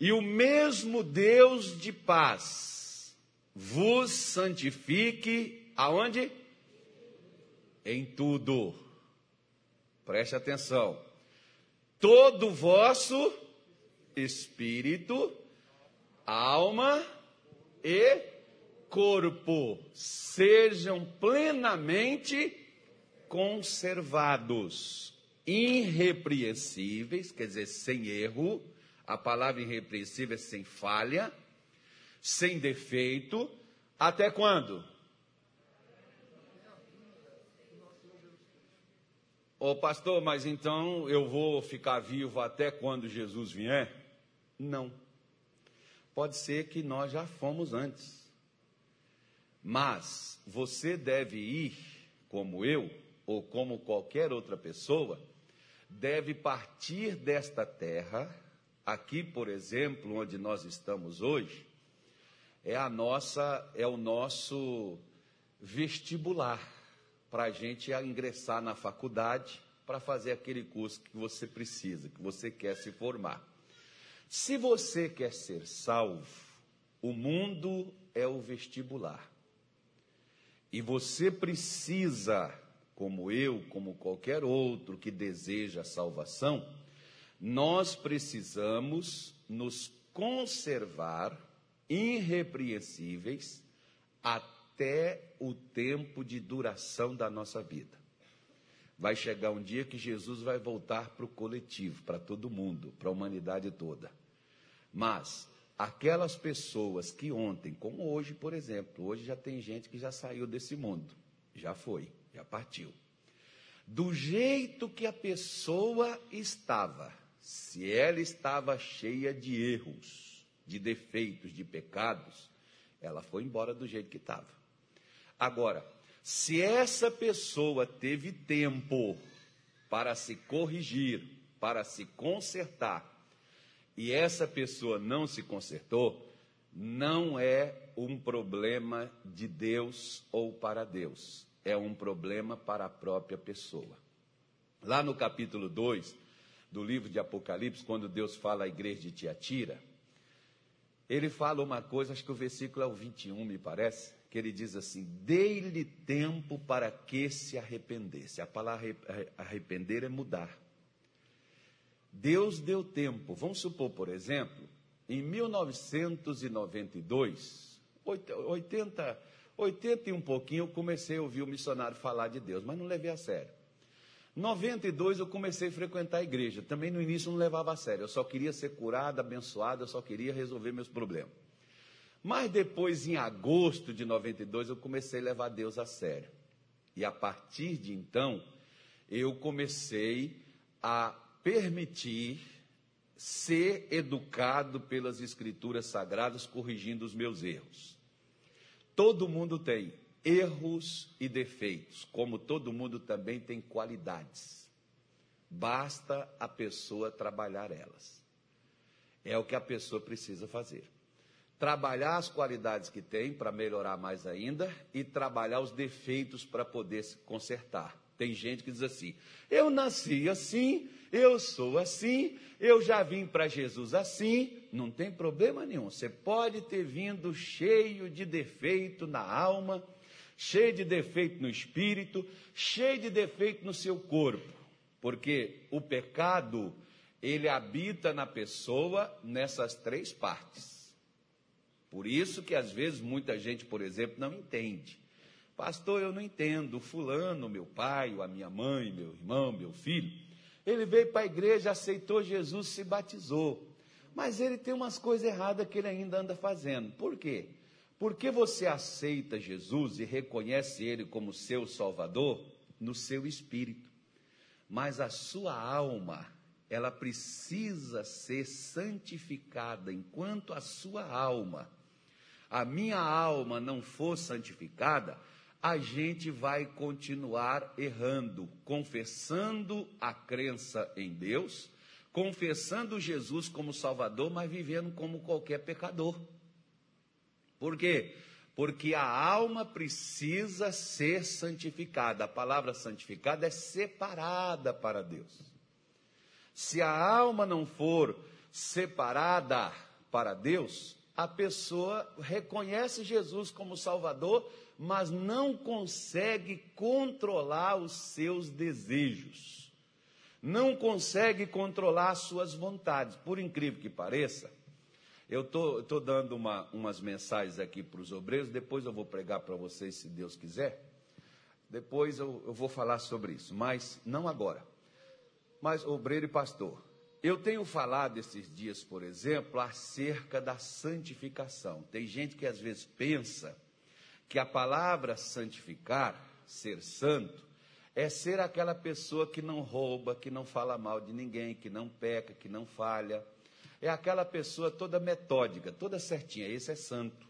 E o mesmo Deus de paz vos santifique aonde? Em tudo. Preste atenção. Todo vosso espírito, alma e corpo sejam plenamente conservados, irrepreensíveis, quer dizer, sem erro, a palavra irrepreensível é sem falha, sem defeito, até quando? Ô pastor, mas então eu vou ficar vivo até quando Jesus vier? Não. Pode ser que nós já fomos antes. Mas você deve ir, como eu, ou como qualquer outra pessoa, deve partir desta terra, aqui, por exemplo, onde nós estamos hoje, é a nossa, é o nosso vestibular para a gente ingressar na faculdade para fazer aquele curso que você precisa, que você quer se formar. Se você quer ser salvo, o mundo é o vestibular. E você precisa, como eu, como qualquer outro que deseja a salvação, nós precisamos nos conservar irrepreensíveis até o tempo de duração da nossa vida. Vai chegar um dia que Jesus vai voltar para o coletivo, para todo mundo, para a humanidade toda. Mas aquelas pessoas que ontem, como hoje, por exemplo, hoje já tem gente que já saiu desse mundo, já foi, já partiu. Do jeito que a pessoa estava, se ela estava cheia de erros, de defeitos, de pecados, ela foi embora do jeito que estava. Agora, se essa pessoa teve tempo para se corrigir, para se consertar, e essa pessoa não se consertou, não é um problema de Deus ou para Deus, é um problema para a própria pessoa. Lá no capítulo 2 do livro de Apocalipse, quando Deus fala à igreja de Tiatira, ele fala uma coisa, acho que o versículo é o 21, me parece, que ele diz assim: Dei-lhe tempo para que se arrependesse. A palavra arrepender é mudar. Deus deu tempo. Vamos supor, por exemplo, em 1992, 80, 80 e um pouquinho, eu comecei a ouvir o missionário falar de Deus, mas não levei a sério. 92 eu comecei a frequentar a igreja. Também no início não levava a sério. Eu só queria ser curado, abençoado, eu só queria resolver meus problemas. Mas depois, em agosto de 92, eu comecei a levar Deus a sério. E a partir de então, eu comecei a permitir ser educado pelas Escrituras Sagradas, corrigindo os meus erros. Todo mundo tem erros e defeitos, como todo mundo também tem qualidades. Basta a pessoa trabalhar elas. É o que a pessoa precisa fazer. Trabalhar as qualidades que tem para melhorar mais ainda e trabalhar os defeitos para poder se consertar. Tem gente que diz assim: eu nasci assim, eu sou assim, eu já vim para Jesus assim, não tem problema nenhum. Você pode ter vindo cheio de defeito na alma, cheio de defeito no espírito, cheio de defeito no seu corpo, porque o pecado, ele habita na pessoa nessas três partes. Por isso que às vezes muita gente, por exemplo, não entende. Pastor, eu não entendo. Fulano, meu pai, a minha mãe, meu irmão, meu filho, ele veio para a igreja, aceitou Jesus, se batizou. Mas ele tem umas coisas erradas que ele ainda anda fazendo. Por quê? Porque você aceita Jesus e reconhece Ele como seu Salvador no seu espírito. Mas a sua alma, ela precisa ser santificada. Enquanto a sua alma, a minha alma não for santificada, a gente vai continuar errando, confessando a crença em Deus, confessando Jesus como Salvador, mas vivendo como qualquer pecador. Por quê? Porque a alma precisa ser santificada. A palavra santificada é separada para Deus. Se a alma não for separada, para Deus, a pessoa reconhece Jesus como Salvador, mas não consegue controlar os seus desejos, não consegue controlar as suas vontades. Por incrível que pareça, eu estou dando uma, umas mensagens aqui para os obreiros, depois eu vou pregar para vocês, se Deus quiser. Depois eu, eu vou falar sobre isso, mas não agora. Mas, obreiro e pastor, eu tenho falado esses dias, por exemplo, acerca da santificação. Tem gente que às vezes pensa que a palavra santificar, ser santo, é ser aquela pessoa que não rouba, que não fala mal de ninguém, que não peca, que não falha. É aquela pessoa toda metódica, toda certinha. Esse é santo.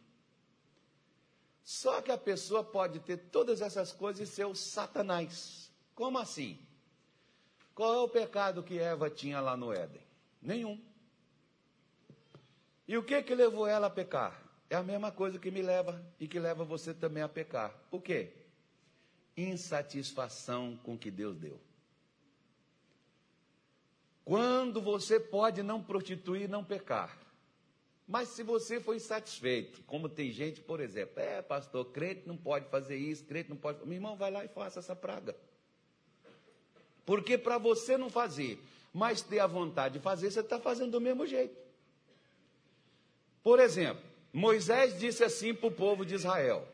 Só que a pessoa pode ter todas essas coisas e ser o Satanás. Como assim? Qual é o pecado que Eva tinha lá no Éden? Nenhum. E o que que levou ela a pecar? É a mesma coisa que me leva e que leva você também a pecar. O quê? Insatisfação com o que Deus deu. Quando você pode não prostituir, não pecar. Mas se você for insatisfeito, como tem gente, por exemplo, é pastor, crente não pode fazer isso, crente não pode. Meu irmão, vai lá e faça essa praga. Porque para você não fazer, mas ter a vontade de fazer, você está fazendo do mesmo jeito. Por exemplo, Moisés disse assim para o povo de Israel: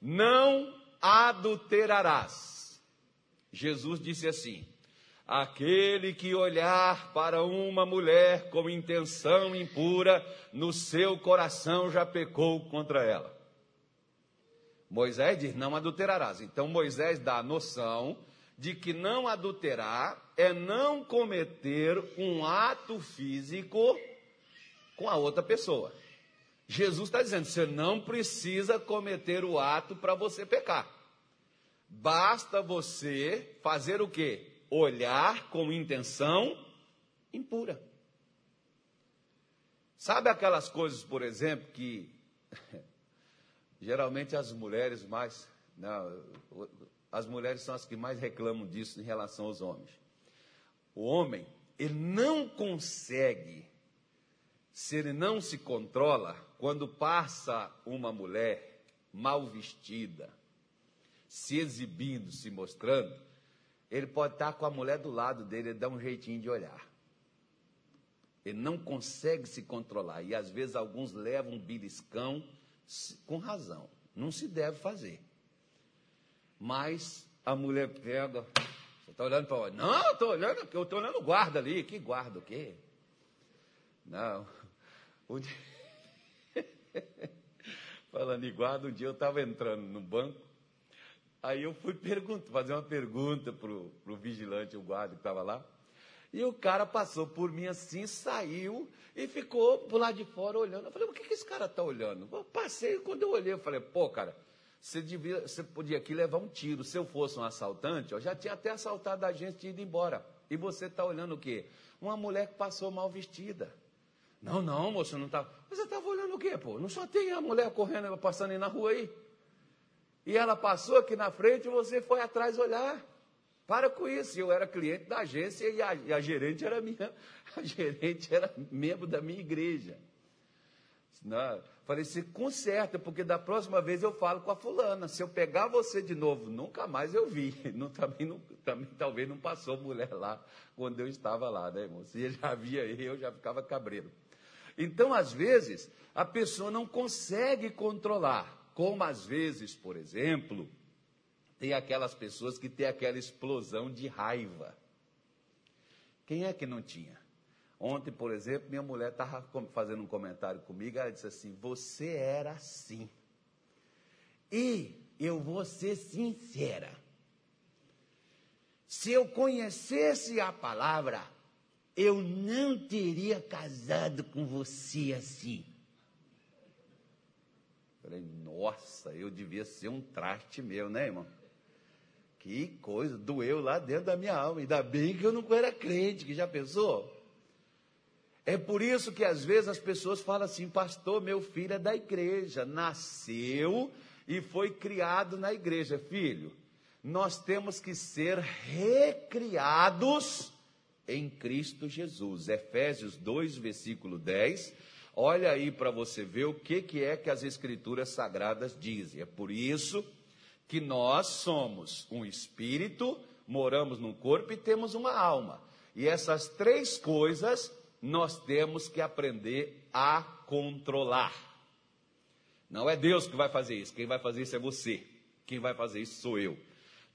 Não adulterarás. Jesus disse assim: Aquele que olhar para uma mulher com intenção impura, no seu coração já pecou contra ela. Moisés diz: Não adulterarás. Então Moisés dá a noção de que não adulterar é não cometer um ato físico com a outra pessoa. Jesus está dizendo: você não precisa cometer o ato para você pecar. Basta você fazer o quê? Olhar com intenção impura. Sabe aquelas coisas, por exemplo, que geralmente as mulheres mais. Não, as mulheres são as que mais reclamam disso em relação aos homens. O homem, ele não consegue, se ele não se controla, quando passa uma mulher mal vestida, se exibindo, se mostrando, ele pode estar com a mulher do lado dele, ele dá um jeitinho de olhar. Ele não consegue se controlar. E às vezes alguns levam um beliscão com razão. Não se deve fazer. Mas a mulher pega. Você está olhando para onde? Não, eu estou olhando, eu estou olhando o guarda ali. Que guarda o quê? Não. Um dia... Falando em guarda, um dia eu estava entrando no banco. Aí eu fui perguntar, fazer uma pergunta para o vigilante, o guarda que estava lá. E o cara passou por mim assim, saiu e ficou por lá de fora olhando. Eu falei, o que, que esse cara está olhando? Eu passei, quando eu olhei, eu falei, pô, cara, você, devia, você podia aqui levar um tiro. Se eu fosse um assaltante, eu já tinha até assaltado a gente e ido embora. E você está olhando o quê? Uma mulher que passou mal vestida. Não, não, moço, não estava. Mas você estava olhando o quê, pô? Não só tem a mulher correndo, passando aí na rua aí. E ela passou aqui na frente e você foi atrás olhar. Para com isso. Eu era cliente da agência e a, e a gerente era minha, a gerente era membro da minha igreja. Não, Falei, se conserta, porque da próxima vez eu falo com a fulana. Se eu pegar você de novo, nunca mais eu vi. Não, também, não, também talvez não passou mulher lá quando eu estava lá, né, irmão? Se já via eu já ficava cabreiro. Então, às vezes, a pessoa não consegue controlar. Como às vezes, por exemplo, tem aquelas pessoas que têm aquela explosão de raiva. Quem é que não tinha? Ontem, por exemplo, minha mulher estava fazendo um comentário comigo, ela disse assim: Você era assim. E eu vou ser sincera. Se eu conhecesse a palavra, eu não teria casado com você assim. Falei, nossa, eu devia ser um traste meu, né, irmão? Que coisa, doeu lá dentro da minha alma. Ainda bem que eu não era crente, que já pensou? É por isso que às vezes as pessoas falam assim, pastor, meu filho é da igreja, nasceu e foi criado na igreja. Filho, nós temos que ser recriados em Cristo Jesus. Efésios 2, versículo 10. Olha aí para você ver o que, que é que as escrituras sagradas dizem. É por isso que nós somos um espírito, moramos num corpo e temos uma alma. E essas três coisas nós temos que aprender a controlar. Não é Deus que vai fazer isso, quem vai fazer isso é você. Quem vai fazer isso sou eu.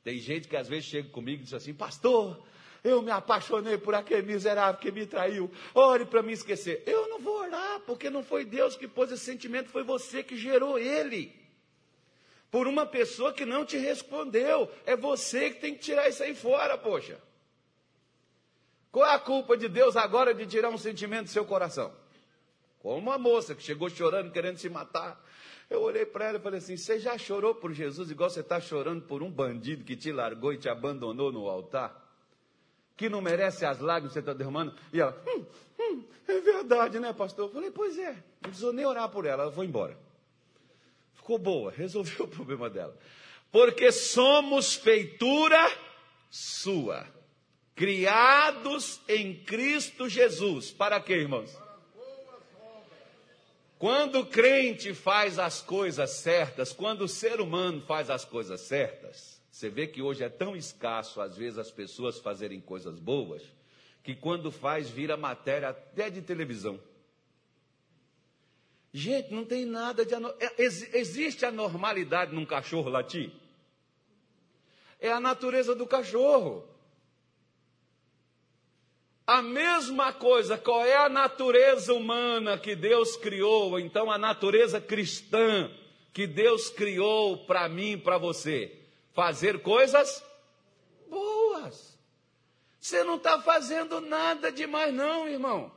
Tem gente que às vezes chega comigo e diz assim: Pastor, eu me apaixonei por aquele miserável que me traiu. Ore para me esquecer. Eu não vou orar, porque não foi Deus que pôs esse sentimento, foi você que gerou ele. Por uma pessoa que não te respondeu. É você que tem que tirar isso aí fora, poxa. Qual é a culpa de Deus agora de tirar um sentimento do seu coração? Como uma moça que chegou chorando, querendo se matar. Eu olhei para ela e falei assim: Você já chorou por Jesus igual você está chorando por um bandido que te largou e te abandonou no altar? Que não merece as lágrimas que você está derramando? E ela, hum, hum, é verdade, né, pastor? Eu falei: Pois é, não precisou nem orar por ela, ela foi embora. Ficou boa, resolveu o problema dela. Porque somos feitura sua, criados em Cristo Jesus. Para quê, irmãos? Quando o crente faz as coisas certas, quando o ser humano faz as coisas certas, você vê que hoje é tão escasso, às vezes, as pessoas fazerem coisas boas, que quando faz, vira matéria até de televisão. Gente, não tem nada de. É, existe a normalidade num cachorro latir? É a natureza do cachorro. A mesma coisa, qual é a natureza humana que Deus criou? Então, a natureza cristã que Deus criou para mim e para você? Fazer coisas boas. Você não está fazendo nada demais, não, irmão.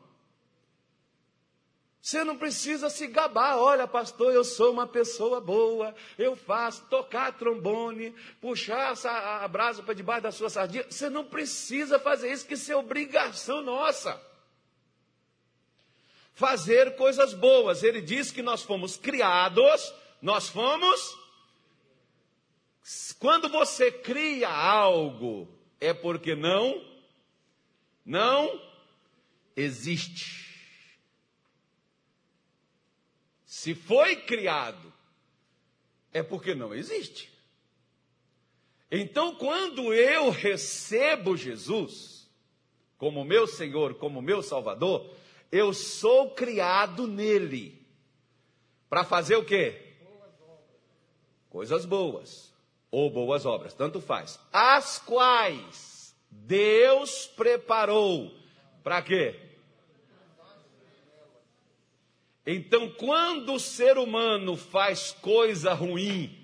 Você não precisa se gabar, olha, pastor, eu sou uma pessoa boa, eu faço tocar trombone, puxar a brasa para debaixo da sua sardinha. Você não precisa fazer isso, que isso é obrigação nossa. Fazer coisas boas. Ele diz que nós fomos criados, nós fomos. Quando você cria algo, é porque não, não existe. Se foi criado, é porque não existe. Então, quando eu recebo Jesus como meu Senhor, como meu Salvador, eu sou criado nele. Para fazer o quê? Coisas boas. Ou boas obras, tanto faz. As quais Deus preparou. Para quê? Então, quando o ser humano faz coisa ruim,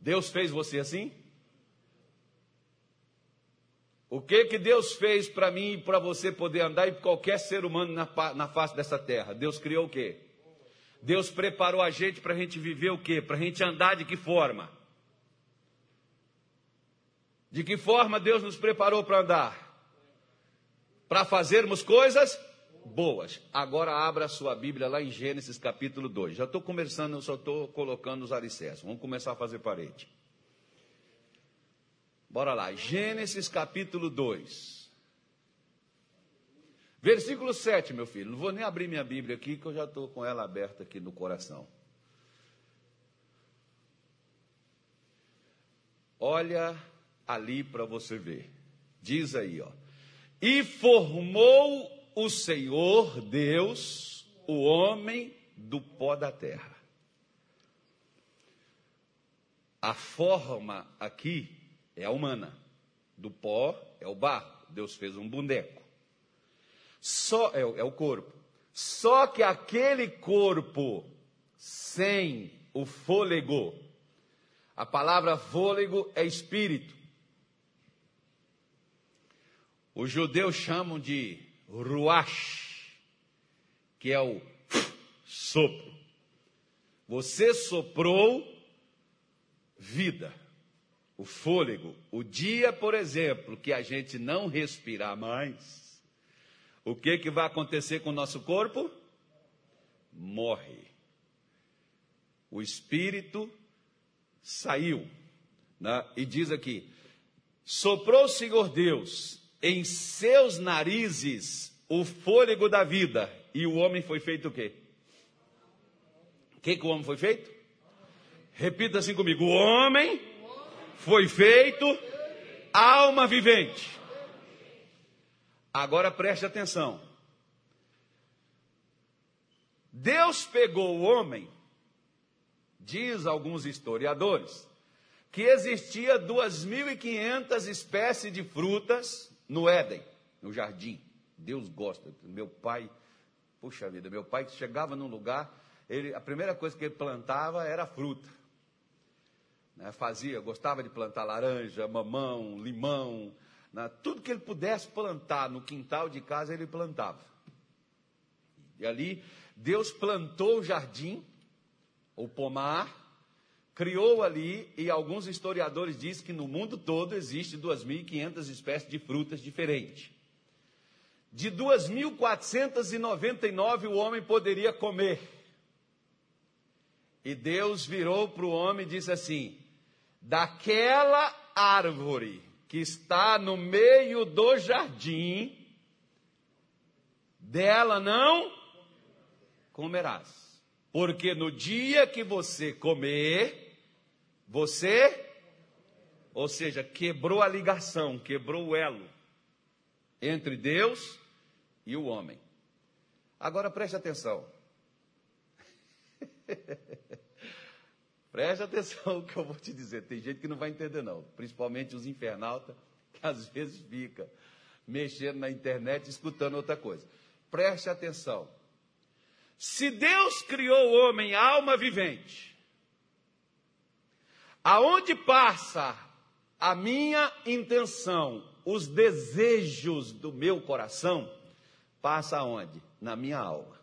Deus fez você assim? O que que Deus fez para mim e para você poder andar e qualquer ser humano na, na face dessa terra? Deus criou o quê? Deus preparou a gente para a gente viver o quê? Para a gente andar de que forma? De que forma Deus nos preparou para andar? Para fazermos coisas boas. Agora abra a sua Bíblia lá em Gênesis capítulo 2. Já estou conversando, só estou colocando os alicerces. Vamos começar a fazer parede. Bora lá, Gênesis capítulo 2. Versículo 7, meu filho. Não vou nem abrir minha Bíblia aqui, que eu já estou com ela aberta aqui no coração. Olha ali para você ver. Diz aí, ó. E formou o Senhor Deus, o homem do pó da terra. A forma aqui é a humana, do pó é o barro. Deus fez um boneco. Só é, é o corpo. Só que aquele corpo sem o fôlego, a palavra fôlego é espírito. Os judeus chamam de ruach, que é o sopro. Você soprou vida, o fôlego. O dia, por exemplo, que a gente não respirar mais, o que, que vai acontecer com o nosso corpo? Morre. O espírito saiu. Né? E diz aqui: soprou o Senhor Deus em seus narizes o fôlego da vida. E o homem foi feito o quê? O que, que o homem foi feito? Repita assim comigo: o homem foi feito alma vivente. Agora preste atenção. Deus pegou o homem, diz alguns historiadores, que existia 2.500 espécies de frutas no Éden, no jardim. Deus gosta. Meu pai, puxa vida, meu pai chegava num lugar, ele, a primeira coisa que ele plantava era fruta. Né, fazia, gostava de plantar laranja, mamão, limão, tudo que ele pudesse plantar no quintal de casa, ele plantava. E ali, Deus plantou o jardim, o pomar, criou ali, e alguns historiadores dizem que no mundo todo existe 2.500 espécies de frutas diferentes. De 2.499 o homem poderia comer. E Deus virou para o homem e disse assim: daquela árvore que está no meio do jardim, dela não comerás. Porque no dia que você comer, você, ou seja, quebrou a ligação, quebrou o elo entre Deus e o homem. Agora preste atenção. preste atenção no que eu vou te dizer. Tem gente que não vai entender, não. Principalmente os infernautas, que às vezes fica mexendo na internet, escutando outra coisa. Preste atenção. Se Deus criou o homem alma vivente, aonde passa a minha intenção, os desejos do meu coração, passa aonde? Na minha alma.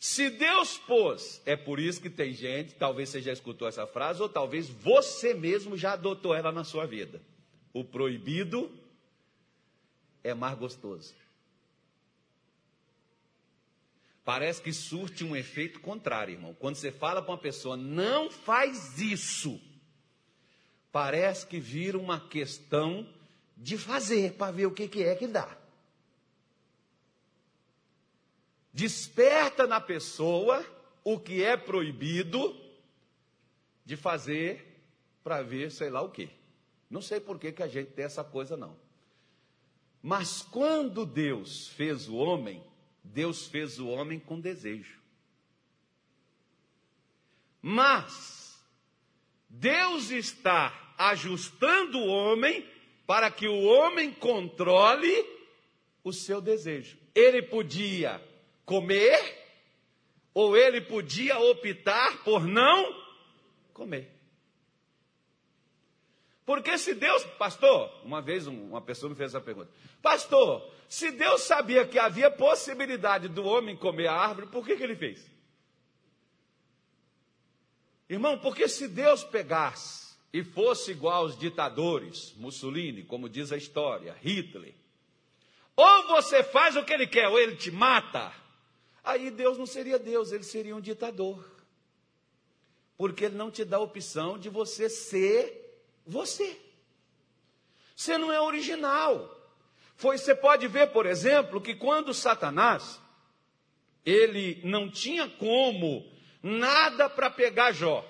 Se Deus pôs, é por isso que tem gente, talvez você já escutou essa frase, ou talvez você mesmo já adotou ela na sua vida. O proibido é mais gostoso. Parece que surte um efeito contrário, irmão. Quando você fala para uma pessoa, não faz isso, parece que vira uma questão de fazer para ver o que, que é que dá. Desperta na pessoa o que é proibido de fazer para ver sei lá o que. Não sei por que, que a gente tem essa coisa, não. Mas quando Deus fez o homem, Deus fez o homem com desejo. Mas Deus está ajustando o homem para que o homem controle o seu desejo. Ele podia comer ou ele podia optar por não comer. Porque se Deus, pastor, uma vez uma pessoa me fez essa pergunta: Pastor, se Deus sabia que havia possibilidade do homem comer a árvore, por que, que ele fez? Irmão, porque se Deus pegasse e fosse igual aos ditadores, Mussolini, como diz a história, Hitler, ou você faz o que ele quer, ou ele te mata, aí Deus não seria Deus, ele seria um ditador. Porque ele não te dá a opção de você ser você. Você não é original. Foi, você pode ver, por exemplo, que quando Satanás, ele não tinha como nada para pegar Jó.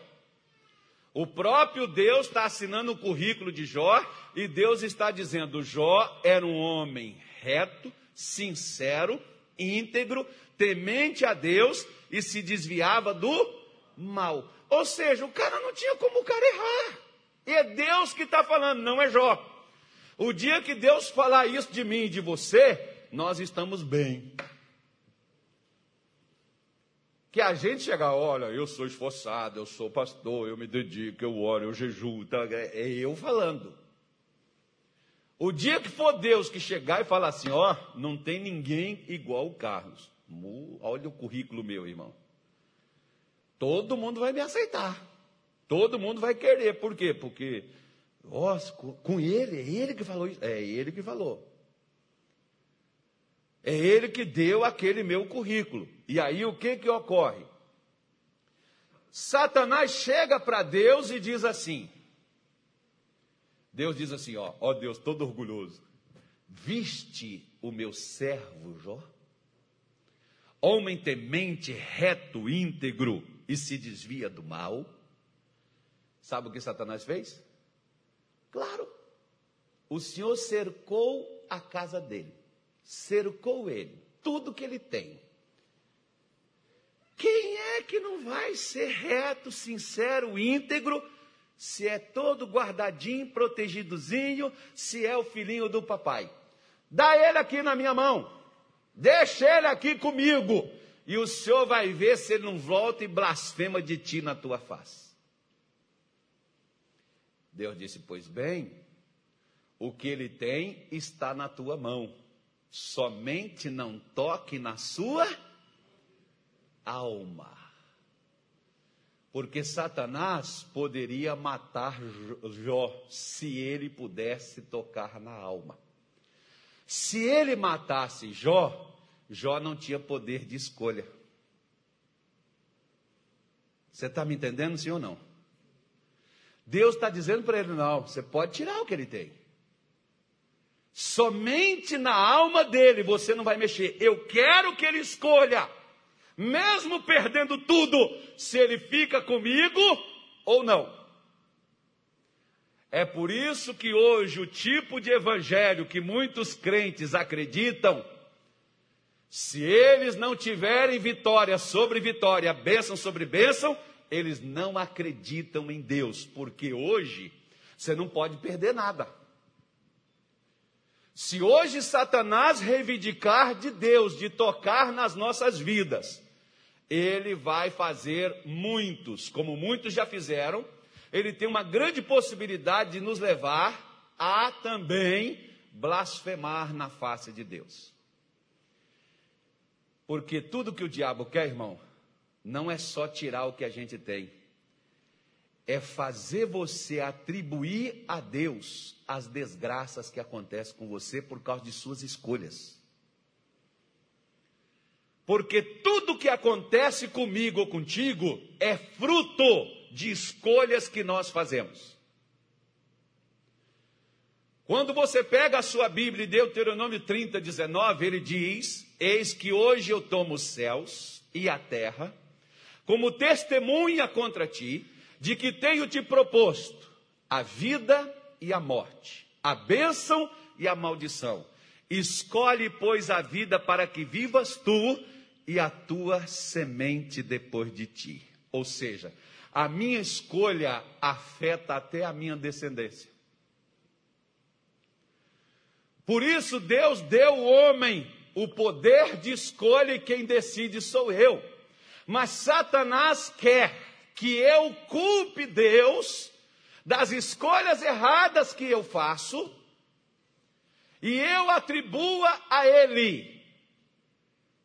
O próprio Deus está assinando o currículo de Jó e Deus está dizendo: Jó era um homem reto, sincero, íntegro, temente a Deus e se desviava do mal. Ou seja, o cara não tinha como o cara errar. E é Deus que está falando, não é Jó. O dia que Deus falar isso de mim e de você, nós estamos bem. Que a gente chegar, olha, eu sou esforçado, eu sou pastor, eu me dedico, eu oro, eu jejuo, tá? é eu falando. O dia que for Deus que chegar e falar assim, ó, não tem ninguém igual o Carlos. Olha o currículo meu, irmão. Todo mundo vai me aceitar. Todo mundo vai querer. Por quê? Porque nossa, com ele, é ele que falou isso. É ele que falou. É ele que deu aquele meu currículo. E aí o que que ocorre? Satanás chega para Deus e diz assim: Deus diz assim, ó, ó Deus todo orgulhoso. Viste o meu servo Jó? Homem temente, reto, íntegro e se desvia do mal. Sabe o que Satanás fez? Claro, o Senhor cercou a casa dele, cercou ele, tudo que ele tem. Quem é que não vai ser reto, sincero, íntegro, se é todo guardadinho, protegidozinho, se é o filhinho do papai? Dá ele aqui na minha mão, deixa ele aqui comigo, e o Senhor vai ver se ele não volta e blasfema de ti na tua face. Deus disse: Pois bem, o que ele tem está na tua mão. Somente não toque na sua alma. Porque Satanás poderia matar Jó se ele pudesse tocar na alma. Se ele matasse Jó, Jó não tinha poder de escolha. Você está me entendendo, sim ou não? Deus está dizendo para ele: não, você pode tirar o que ele tem. Somente na alma dele você não vai mexer. Eu quero que ele escolha, mesmo perdendo tudo, se ele fica comigo ou não. É por isso que hoje o tipo de evangelho que muitos crentes acreditam, se eles não tiverem vitória sobre vitória, bênção sobre bênção, eles não acreditam em Deus, porque hoje você não pode perder nada. Se hoje Satanás reivindicar de Deus, de tocar nas nossas vidas, ele vai fazer muitos, como muitos já fizeram, ele tem uma grande possibilidade de nos levar a também blasfemar na face de Deus. Porque tudo que o diabo quer, irmão, não é só tirar o que a gente tem, é fazer você atribuir a Deus as desgraças que acontecem com você por causa de suas escolhas. Porque tudo que acontece comigo ou contigo é fruto de escolhas que nós fazemos. Quando você pega a sua Bíblia e Deuteronômio 30, 19, ele diz: Eis que hoje eu tomo os céus e a terra como testemunha contra ti, de que tenho te proposto a vida e a morte, a bênção e a maldição. Escolhe, pois, a vida para que vivas tu e a tua semente depois de ti. Ou seja, a minha escolha afeta até a minha descendência. Por isso, Deus deu ao homem o poder de escolha e quem decide sou eu. Mas Satanás quer que eu culpe Deus das escolhas erradas que eu faço e eu atribua a Ele,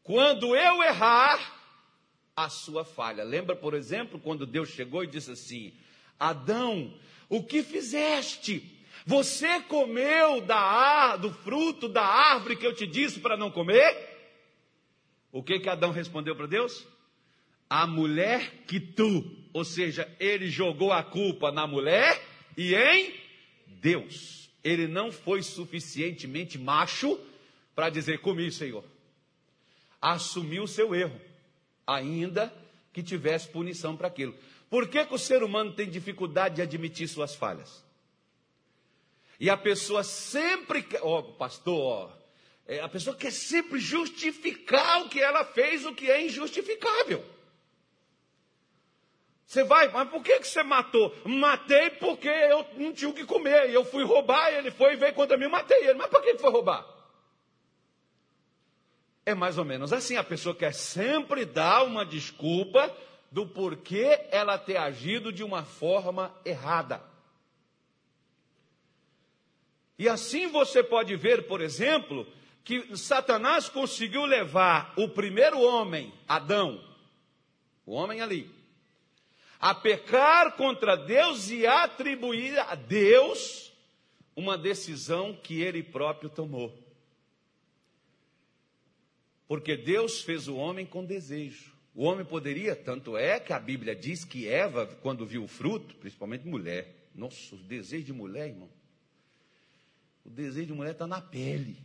quando eu errar, a sua falha. Lembra, por exemplo, quando Deus chegou e disse assim: Adão, o que fizeste? Você comeu da, do fruto da árvore que eu te disse para não comer? O que que Adão respondeu para Deus? a mulher que tu, ou seja, ele jogou a culpa na mulher e em Deus. Ele não foi suficientemente macho para dizer comigo, Senhor. Assumiu o seu erro, ainda que tivesse punição para aquilo. Por que, que o ser humano tem dificuldade de admitir suas falhas? E a pessoa sempre, ó, oh, pastor, é, a pessoa quer sempre justificar o que ela fez, o que é injustificável. Você vai, mas por que, que você matou? Matei porque eu não tinha o que comer. E eu fui roubar, e ele foi e veio contra mim, matei ele. Mas por que, que foi roubar? É mais ou menos assim, a pessoa quer sempre dar uma desculpa do porquê ela ter agido de uma forma errada. E assim você pode ver, por exemplo, que Satanás conseguiu levar o primeiro homem, Adão, o homem ali, a pecar contra Deus e atribuir a Deus uma decisão que ele próprio tomou. Porque Deus fez o homem com desejo. O homem poderia, tanto é que a Bíblia diz que Eva, quando viu o fruto, principalmente mulher, nossa, o desejo de mulher, irmão. O desejo de mulher está na pele.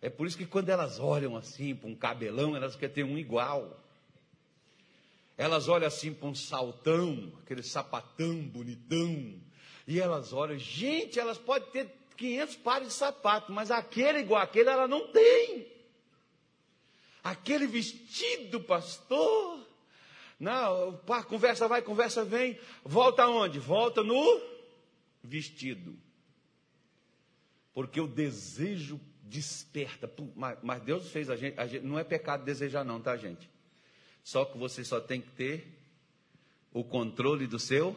É por isso que quando elas olham assim para um cabelão, elas querem ter um igual. Elas olham assim para um saltão, aquele sapatão bonitão. E elas olham, gente, elas podem ter 500 pares de sapato, mas aquele igual aquele ela não tem. Aquele vestido, pastor. Não, pá, conversa vai, conversa vem. Volta aonde? Volta no vestido. Porque o desejo desperta. Mas Deus fez a gente, a gente, Não é pecado desejar, não, tá, gente? Só que você só tem que ter o controle do seu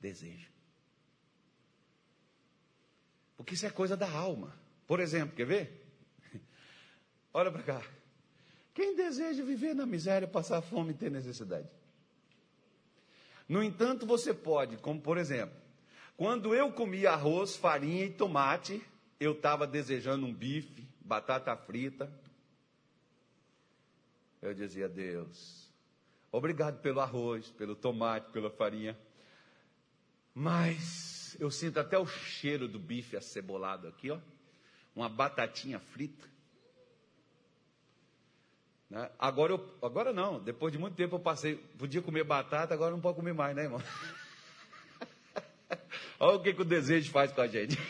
desejo. Porque isso é coisa da alma. Por exemplo, quer ver? Olha para cá. Quem deseja viver na miséria, passar fome e ter necessidade? No entanto, você pode, como por exemplo, quando eu comia arroz, farinha e tomate, eu estava desejando um bife, batata frita. Eu dizia, Deus, obrigado pelo arroz, pelo tomate, pela farinha. Mas eu sinto até o cheiro do bife acebolado aqui, ó. Uma batatinha frita. Né? Agora, eu, agora não, depois de muito tempo eu passei, podia comer batata, agora não pode comer mais, né, irmão? Olha o que, que o desejo faz com a gente.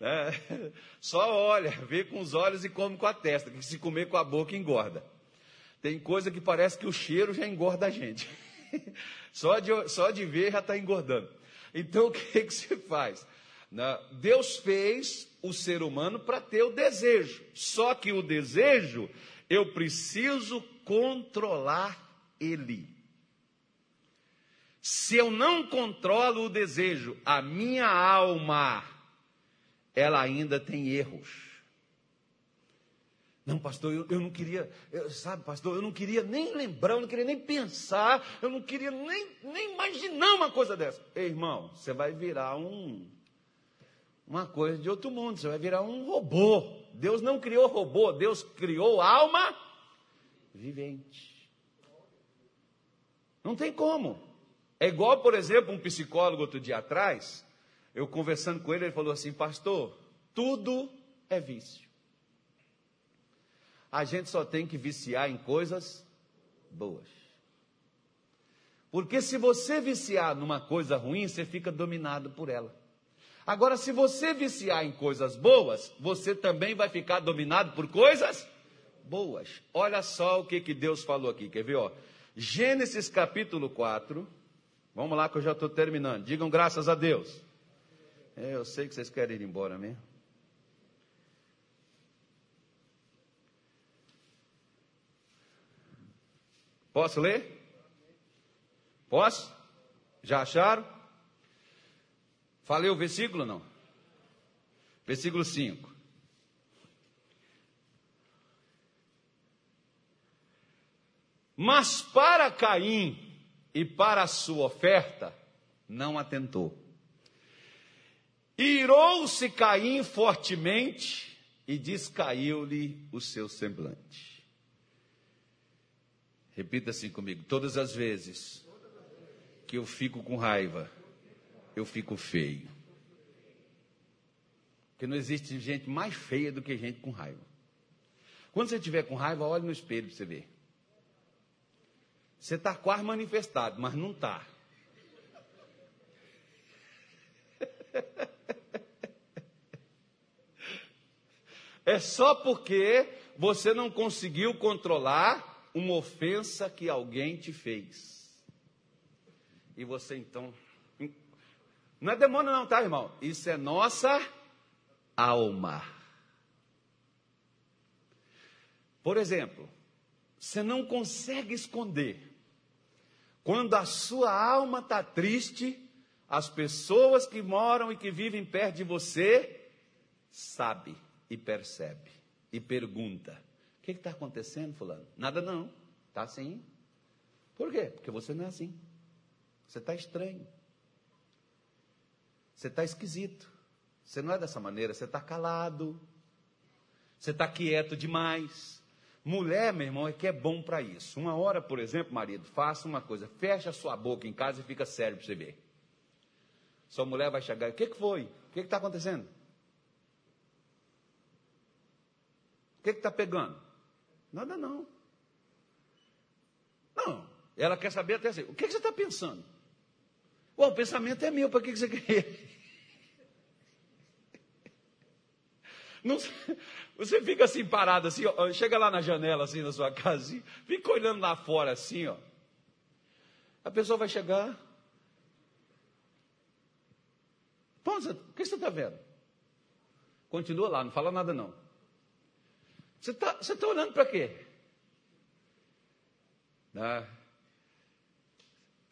É, só olha, vê com os olhos e come com a testa, que se comer com a boca engorda. Tem coisa que parece que o cheiro já engorda a gente. Só de, só de ver já está engordando. Então o que, que se faz? Deus fez o ser humano para ter o desejo. Só que o desejo, eu preciso controlar ele. Se eu não controlo o desejo, a minha alma ela ainda tem erros. Não, pastor, eu, eu não queria, eu, sabe, pastor, eu não queria nem lembrar, eu não queria nem pensar, eu não queria nem, nem imaginar uma coisa dessa. Ei, irmão, você vai virar um, uma coisa de outro mundo, você vai virar um robô. Deus não criou robô, Deus criou alma vivente. Não tem como. É igual, por exemplo, um psicólogo outro dia atrás, eu conversando com ele, ele falou assim: Pastor, tudo é vício. A gente só tem que viciar em coisas boas. Porque se você viciar numa coisa ruim, você fica dominado por ela. Agora, se você viciar em coisas boas, você também vai ficar dominado por coisas boas. Olha só o que, que Deus falou aqui, quer ver? Ó? Gênesis capítulo 4. Vamos lá que eu já estou terminando. Digam graças a Deus. É, eu sei que vocês querem ir embora mesmo. Posso ler? Posso? Já acharam? Falei o versículo não? Versículo 5. Mas para Caim e para a sua oferta, não atentou. Irou-se Caim fortemente e descaiu-lhe o seu semblante. Repita assim comigo: todas as vezes que eu fico com raiva, eu fico feio. Porque não existe gente mais feia do que gente com raiva. Quando você estiver com raiva, olhe no espelho para você ver. Você está quase manifestado, mas não está. É só porque você não conseguiu controlar uma ofensa que alguém te fez. E você então. Não é demônio, não, tá, irmão? Isso é nossa alma. Por exemplo, você não consegue esconder. Quando a sua alma está triste, as pessoas que moram e que vivem perto de você sabem e percebe e pergunta: O que está acontecendo, Fulano? Nada não, está assim. Por quê? Porque você não é assim. Você está estranho. Você está esquisito. Você não é dessa maneira, você está calado. Você está quieto demais. Mulher, meu irmão, é que é bom para isso. Uma hora, por exemplo, marido, faça uma coisa, fecha a sua boca em casa e fica sério para você ver. Sua mulher vai chegar, o que, que foi? O que está acontecendo? O que está pegando? Nada não. Não, ela quer saber até assim, o que, que você está pensando? O pensamento é meu, para que, que você quer? Não, você fica assim parado, assim, ó, chega lá na janela, assim, na sua casa, fica olhando lá fora, assim, ó. A pessoa vai chegar. Pô, o que você está vendo? Continua lá, não fala nada não. Você está tá olhando para quê? Ah,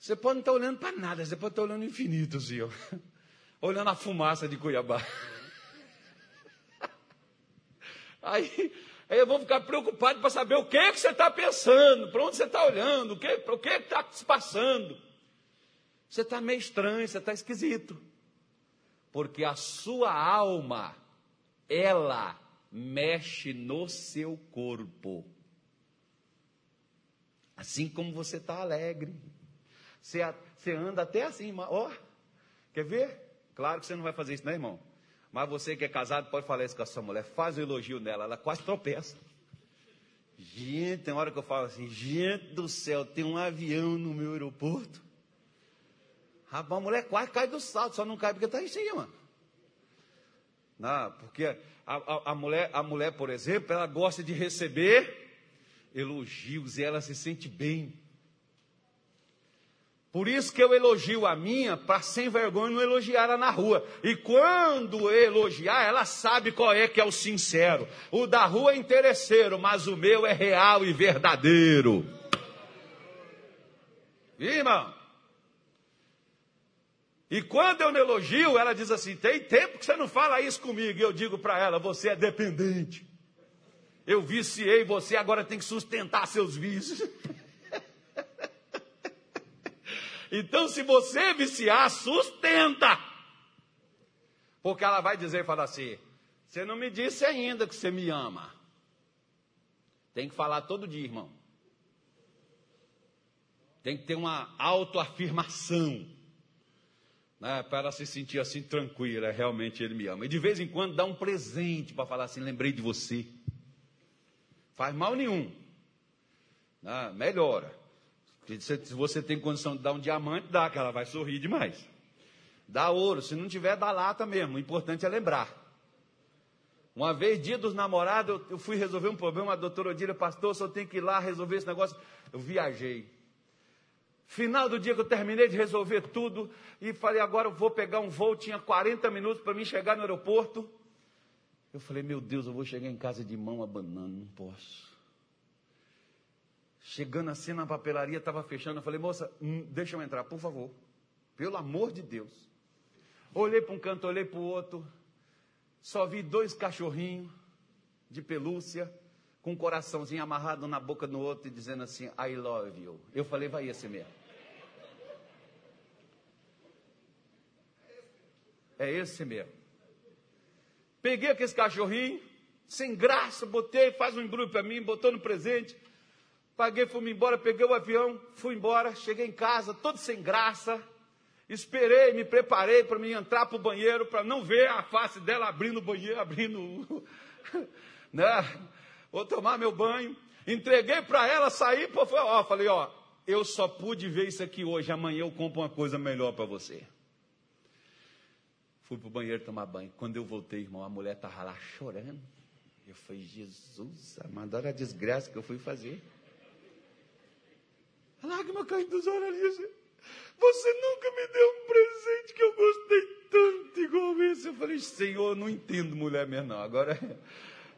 você pode não estar tá olhando para nada, você pode estar tá olhando infinito, assim, ó. olhando a fumaça de Cuiabá. Aí, aí eu vou ficar preocupado para saber o que, é que você está pensando, para onde você está olhando, o que o que está se passando. Você está meio estranho, você está esquisito. Porque a sua alma, ela mexe no seu corpo. Assim como você está alegre. Você, você anda até assim, ó. Quer ver? Claro que você não vai fazer isso, né, irmão? Mas você que é casado pode falar isso com a sua mulher. Faz um elogio nela, ela quase tropeça. Gente, tem hora que eu falo assim: gente do céu, tem um avião no meu aeroporto. Rapaz, a mulher quase cai do salto, só não cai porque está em cima. Não, porque a, a, a, mulher, a mulher, por exemplo, ela gosta de receber elogios e ela se sente bem. Por isso que eu elogio a minha, para sem vergonha não elogiar ela na rua. E quando elogiar, ela sabe qual é que é o sincero. O da rua é interesseiro, mas o meu é real e verdadeiro. Irmão? E quando eu não elogio, ela diz assim: tem tempo que você não fala isso comigo. E eu digo para ela: você é dependente. Eu viciei você, agora tem que sustentar seus vícios. Então, se você viciar, sustenta. Porque ela vai dizer, fala assim: você não me disse ainda que você me ama. Tem que falar todo dia, irmão. Tem que ter uma autoafirmação. Né, para se sentir assim tranquila, realmente ele me ama. E de vez em quando dá um presente para falar assim: lembrei de você. Faz mal nenhum. Né, melhora. Se você tem condição de dar um diamante, dá, que ela vai sorrir demais. Dá ouro, se não tiver, dá lata mesmo. O importante é lembrar. Uma vez, dia dos namorados, eu fui resolver um problema, a doutora Odília, pastor, só tenho que ir lá resolver esse negócio. Eu viajei. Final do dia que eu terminei de resolver tudo, e falei, agora eu vou pegar um voo, tinha 40 minutos para mim chegar no aeroporto. Eu falei, meu Deus, eu vou chegar em casa de mão abanando, não posso. Chegando assim na papelaria, estava fechando. Eu falei, moça, hum, deixa eu entrar, por favor. Pelo amor de Deus. Olhei para um canto, olhei para o outro. Só vi dois cachorrinhos de pelúcia, com um coraçãozinho amarrado na boca do outro e dizendo assim, I love you. Eu falei, vai esse mesmo. É esse mesmo. Peguei aquele cachorrinho, sem graça, botei, faz um embrulho para mim, botou no presente. Paguei, fui embora, peguei o avião, fui embora, cheguei em casa, todo sem graça. Esperei, me preparei para me entrar para o banheiro, para não ver a face dela abrindo o banheiro, abrindo. né? Vou tomar meu banho. Entreguei para ela, saí, pô, foi, ó, falei, ó, eu só pude ver isso aqui hoje, amanhã eu compro uma coisa melhor para você. Fui para o banheiro tomar banho. Quando eu voltei, irmão, a mulher estava lá chorando. Eu falei, Jesus, amado, olha a desgraça que eu fui fazer. A lágrima caindo dos olhos você nunca me deu um presente que eu gostei tanto igual esse. Eu falei, Senhor, não entendo mulher mesmo. Agora,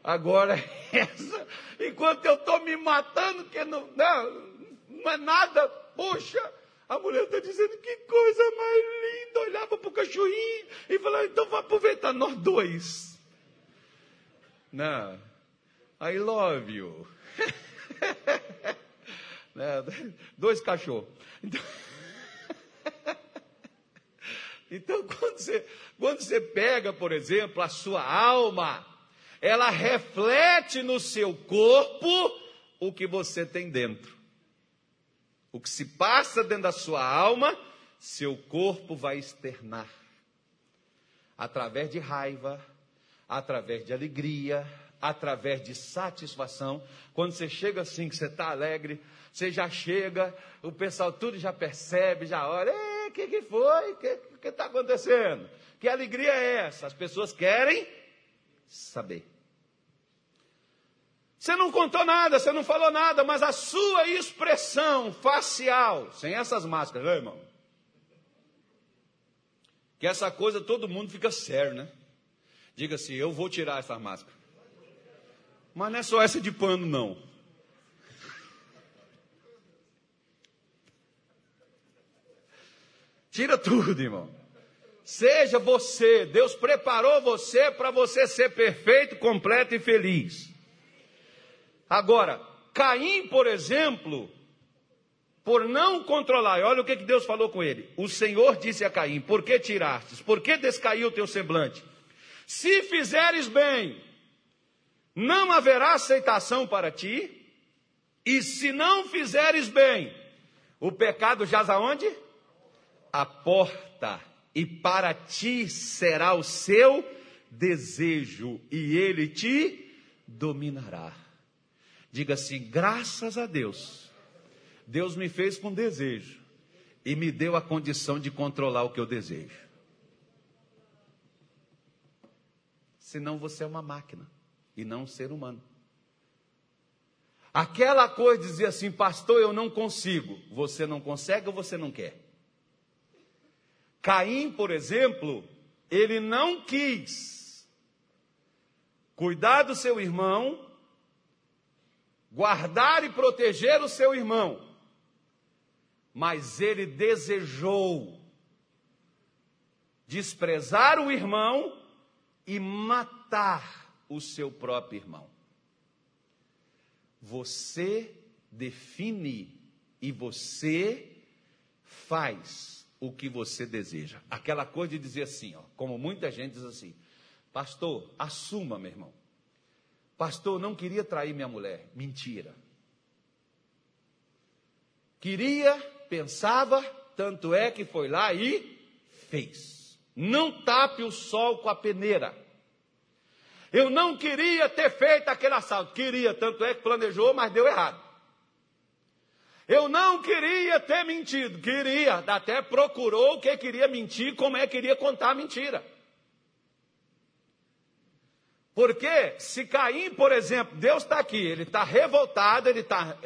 agora essa, enquanto eu estou me matando, que não, não, não é nada, poxa, a mulher está dizendo que coisa mais linda. Olhava para o cachorrinho e falava, então vou aproveitar nós dois. Não, I love you. né? dois cachorros. Então, então quando, você, quando você pega, por exemplo, a sua alma, ela reflete no seu corpo o que você tem dentro. O que se passa dentro da sua alma, seu corpo vai externar. através de raiva, através de alegria, através de satisfação. Quando você chega assim, que você está alegre, você já chega, o pessoal tudo já percebe, já olha, o que, que foi? O que está acontecendo? Que alegria é essa? As pessoas querem saber. Você não contou nada, você não falou nada, mas a sua expressão facial, sem essas máscaras, né, irmão? Que essa coisa todo mundo fica sério, né? Diga assim: eu vou tirar essa máscara. Mas não é só essa de pano, não. Tira tudo, irmão. Seja você, Deus preparou você para você ser perfeito, completo e feliz. Agora, Caim, por exemplo, por não controlar, olha o que Deus falou com ele. O Senhor disse a Caim: Por que tirastes? Por que descaiu o teu semblante? Se fizeres bem, não haverá aceitação para ti, e se não fizeres bem, o pecado jaz aonde? A porta, e para ti será o seu desejo, e ele te dominará. Diga assim: graças a Deus, Deus me fez com desejo, e me deu a condição de controlar o que eu desejo. Senão você é uma máquina e não um ser humano. Aquela coisa dizia assim, pastor, eu não consigo. Você não consegue ou você não quer? Caim, por exemplo, ele não quis cuidar do seu irmão, guardar e proteger o seu irmão, mas ele desejou desprezar o irmão e matar o seu próprio irmão. Você define e você faz o que você deseja. Aquela coisa de dizer assim, ó, como muita gente diz assim: Pastor, assuma, meu irmão. Pastor, não queria trair minha mulher. Mentira. Queria, pensava, tanto é que foi lá e fez. Não tape o sol com a peneira. Eu não queria ter feito aquele assalto. Queria, tanto é que planejou, mas deu errado. Eu não queria ter mentido. Queria, até procurou o que queria mentir, como é que queria contar a mentira. Porque se Caim, por exemplo, Deus está aqui, ele está revoltado, ele está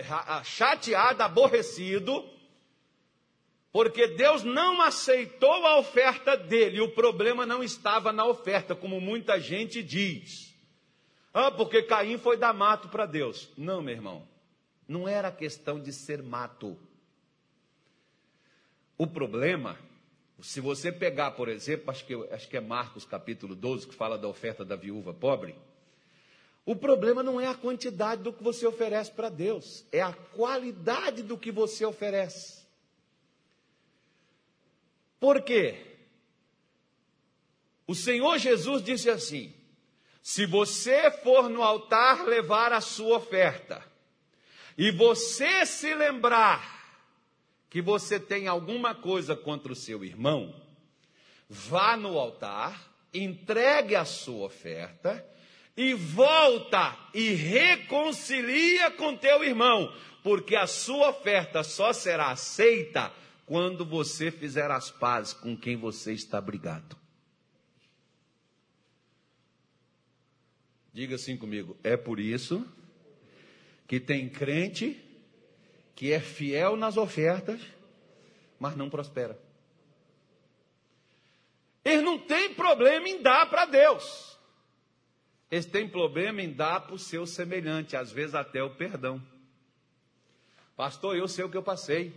chateado, aborrecido, porque Deus não aceitou a oferta dele, o problema não estava na oferta, como muita gente diz. Ah, porque Caim foi dar mato para Deus. Não, meu irmão, não era questão de ser mato. O problema, se você pegar, por exemplo, acho que, acho que é Marcos capítulo 12, que fala da oferta da viúva pobre, o problema não é a quantidade do que você oferece para Deus, é a qualidade do que você oferece. Por quê? O Senhor Jesus disse assim: se você for no altar levar a sua oferta, e você se lembrar que você tem alguma coisa contra o seu irmão, vá no altar, entregue a sua oferta e volta e reconcilia com teu irmão, porque a sua oferta só será aceita quando você fizer as pazes com quem você está brigado. Diga assim comigo: é por isso que tem crente que é fiel nas ofertas, mas não prospera. Eles não têm problema em dar para Deus. Eles têm problema em dar para o seu semelhante, às vezes até o perdão. Pastor, eu sei o que eu passei.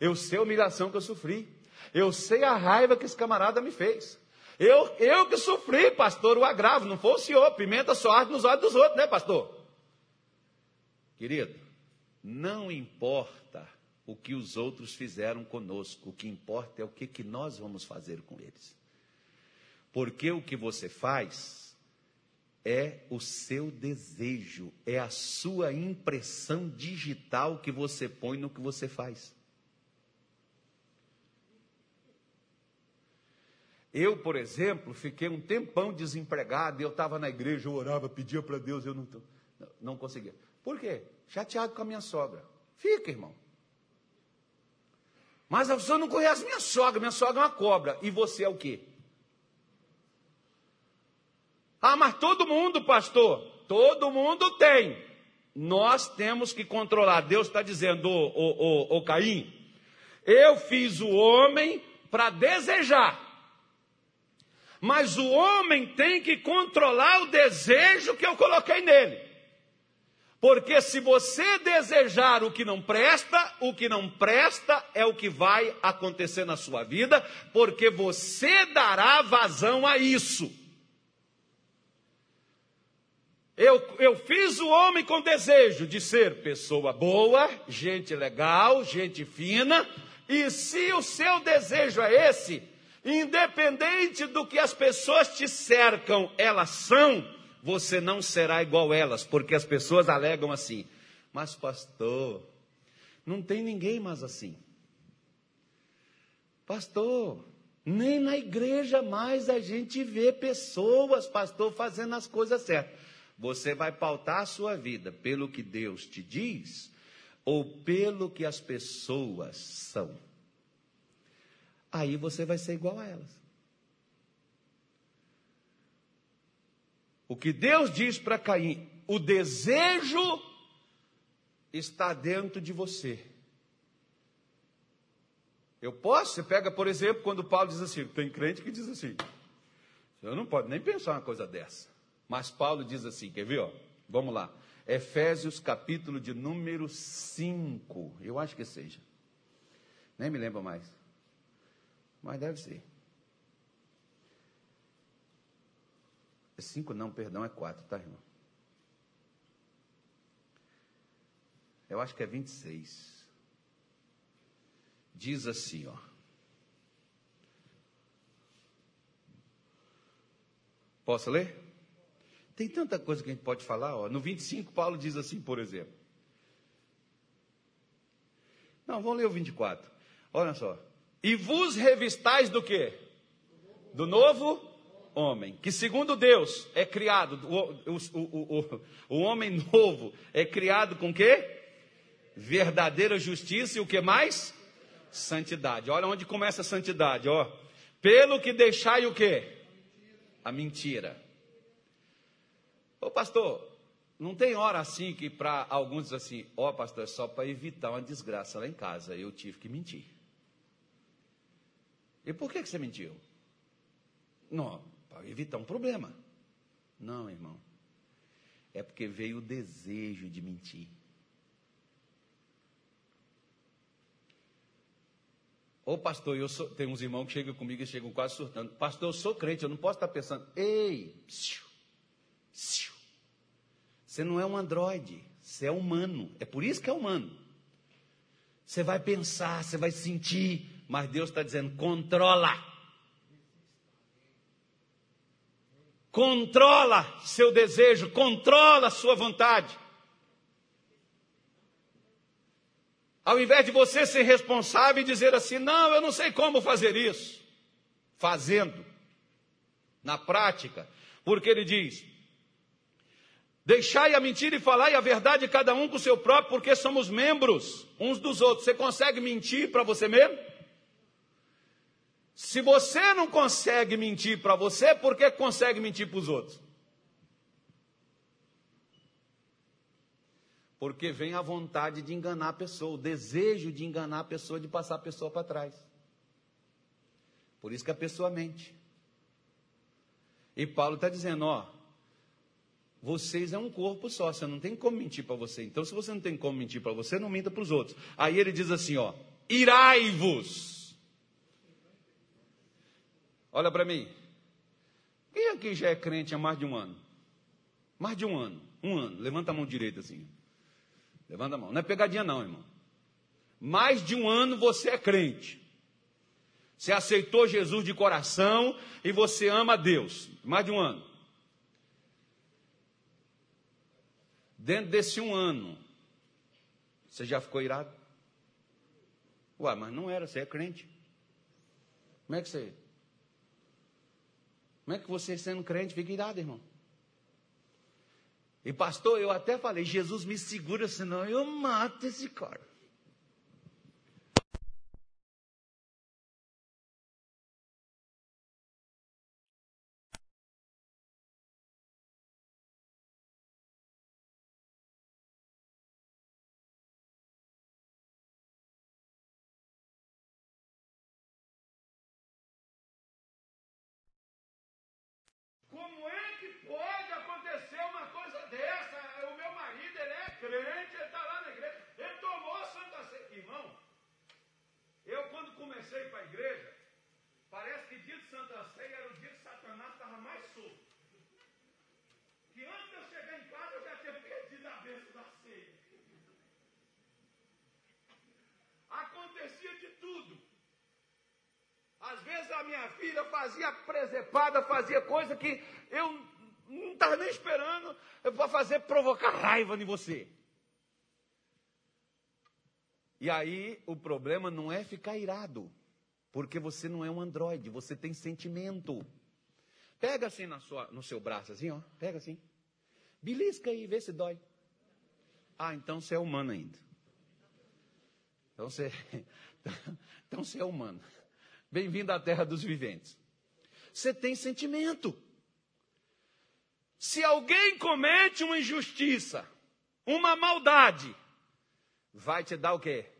Eu sei a humilhação que eu sofri. Eu sei a raiva que esse camarada me fez. Eu, eu que sofri, pastor, o agravo. Não foi o senhor. Pimenta só arde nos olhos dos outros, né, pastor? Querido, não importa o que os outros fizeram conosco. O que importa é o que, que nós vamos fazer com eles. Porque o que você faz é o seu desejo, é a sua impressão digital que você põe no que você faz. Eu, por exemplo, fiquei um tempão desempregado, eu estava na igreja, eu orava, pedia para Deus, eu não, não conseguia. Por quê? Chateado com a minha sogra. Fica, irmão. Mas a pessoa não conhece minha sogra, minha sogra é uma cobra. E você é o quê? Ah, mas todo mundo, pastor, todo mundo tem. Nós temos que controlar. Deus está dizendo, ô, ô, ô, ô Caim, eu fiz o homem para desejar. Mas o homem tem que controlar o desejo que eu coloquei nele. Porque se você desejar o que não presta, o que não presta é o que vai acontecer na sua vida, porque você dará vazão a isso. Eu, eu fiz o homem com desejo de ser pessoa boa, gente legal, gente fina, e se o seu desejo é esse, independente do que as pessoas te cercam, elas são, você não será igual elas, porque as pessoas alegam assim: mas, pastor, não tem ninguém mais assim. Pastor, nem na igreja mais a gente vê pessoas, pastor, fazendo as coisas certas. Você vai pautar a sua vida pelo que Deus te diz ou pelo que as pessoas são. Aí você vai ser igual a elas. O que Deus diz para Caim, o desejo está dentro de você. Eu posso, você pega, por exemplo, quando Paulo diz assim, tem crente que diz assim, eu não pode nem pensar uma coisa dessa. Mas Paulo diz assim, quer ver? Ó? Vamos lá. Efésios capítulo de número 5, eu acho que seja. Nem me lembro mais. Mas deve ser. Cinco não, perdão, é quatro, tá, irmão? Eu acho que é 26. Diz assim, ó. Posso ler? Tem tanta coisa que a gente pode falar, ó. No 25, Paulo diz assim, por exemplo. Não, vamos ler o 24. Olha só. E vos revistais do quê? Do novo homem, que segundo Deus é criado, o, o, o, o, homem novo é criado com quê? Verdadeira justiça e o que mais? Santidade. Olha onde começa a santidade, ó. Pelo que deixai o quê? A mentira. Ô pastor, não tem hora assim que para alguns assim, ó pastor, é só para evitar uma desgraça lá em casa, eu tive que mentir. E por que, que você mentiu? Não, para evitar um problema. Não, irmão. É porque veio o desejo de mentir. Ô pastor, eu sou, tem uns irmãos que chegam comigo e chegam quase surtando. Pastor, eu sou crente, eu não posso estar pensando, ei, psiu, psiu. você não é um androide, você é humano. É por isso que é humano. Você vai pensar, você vai sentir, mas Deus está dizendo, controla. Controla seu desejo, controla sua vontade. Ao invés de você ser responsável e dizer assim: não, eu não sei como fazer isso. Fazendo, na prática, porque ele diz: deixai a mentira e falai a verdade, cada um com o seu próprio, porque somos membros uns dos outros. Você consegue mentir para você mesmo? Se você não consegue mentir para você, por que consegue mentir para os outros? Porque vem a vontade de enganar a pessoa, o desejo de enganar a pessoa, de passar a pessoa para trás. Por isso que a pessoa mente. E Paulo está dizendo: ó, vocês é um corpo só, você não tem como mentir para você. Então, se você não tem como mentir para você, não minta para os outros. Aí ele diz assim: ó, irai-vos Olha para mim. Quem aqui já é crente há mais de um ano? Mais de um ano. Um ano. Levanta a mão direita assim. Levanta a mão. Não é pegadinha, não, irmão. Mais de um ano você é crente. Você aceitou Jesus de coração e você ama Deus. Mais de um ano. Dentro desse um ano, você já ficou irado? Ué, mas não era, você é crente. Como é que você Como é que você, sendo crente, fica irado, irmão? E pastor, eu até falei, Jesus me segura, senão eu mato esse cara. Como é que pode acontecer uma coisa dessa? O meu marido, ele é crente, ele está lá na igreja, ele tomou a Santa Ceia. Irmão, eu quando comecei para a igreja, parece que dia de Santa Ceia era o dia que Satanás estava mais solto. Que antes de eu chegar em casa, eu já tinha perdido a bênção da ceia. Acontecia de tudo. Às vezes minha filha fazia presepada, fazia coisa que eu não estava nem esperando para fazer provocar raiva em você. E aí o problema não é ficar irado, porque você não é um androide, você tem sentimento. Pega assim na sua, no seu braço, assim, ó. Pega assim. Belisca aí, vê se dói. Ah, então você é humano ainda. Então você, então você é humano. Bem-vindo à terra dos viventes. Você tem sentimento. Se alguém comete uma injustiça, uma maldade, vai te dar o quê?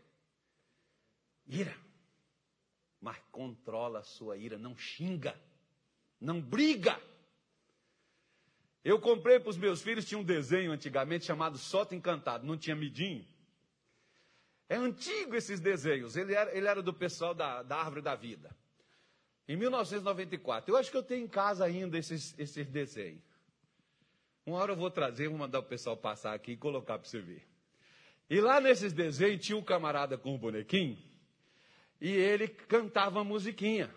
Ira. Mas controla a sua ira, não xinga, não briga. Eu comprei para os meus filhos, tinha um desenho antigamente chamado Soto Encantado, não tinha midinho. É antigo esses desenhos. Ele era, ele era do pessoal da, da Árvore da Vida. Em 1994. Eu acho que eu tenho em casa ainda esses, esses desenhos. Uma hora eu vou trazer, vou mandar o pessoal passar aqui e colocar para você ver. E lá nesses desenhos tinha um camarada com um bonequinho e ele cantava musiquinha,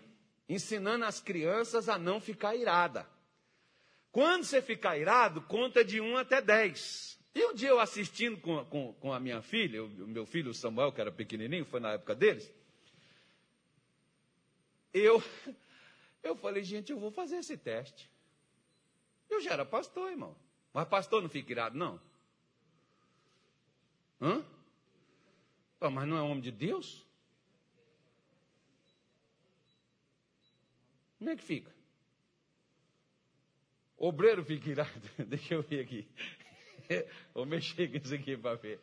ensinando as crianças a não ficar irada. Quando você ficar irado, conta de 1 até 10. E um dia eu assistindo com, com, com a minha filha, o meu filho Samuel, que era pequenininho, foi na época deles, eu, eu falei, gente, eu vou fazer esse teste. Eu já era pastor, irmão. Mas pastor não fica irado, não? Hã? Pô, mas não é homem de Deus? Como é que fica? Obreiro fica irado. Deixa eu ver aqui. Vou mexer com isso aqui para ver.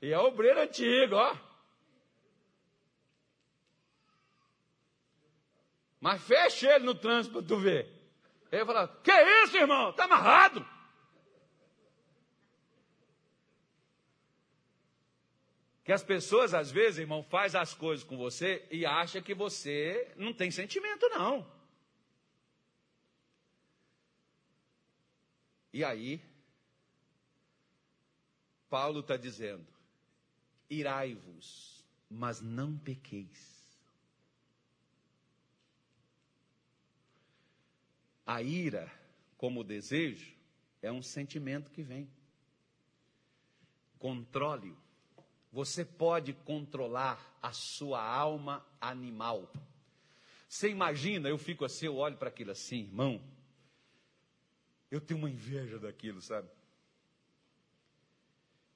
E é obreiro antigo, ó. Mas fecha ele no trânsito para tu ver. Ele fala: Que isso, irmão? Está amarrado. Que as pessoas, às vezes, irmão, faz as coisas com você e acha que você não tem sentimento, não. E aí, Paulo está dizendo: irai-vos, mas não pequeis. A ira, como desejo, é um sentimento que vem. Controle-o. Você pode controlar a sua alma animal. Você imagina, eu fico assim, eu olho para aquilo assim, irmão. Eu tenho uma inveja daquilo, sabe?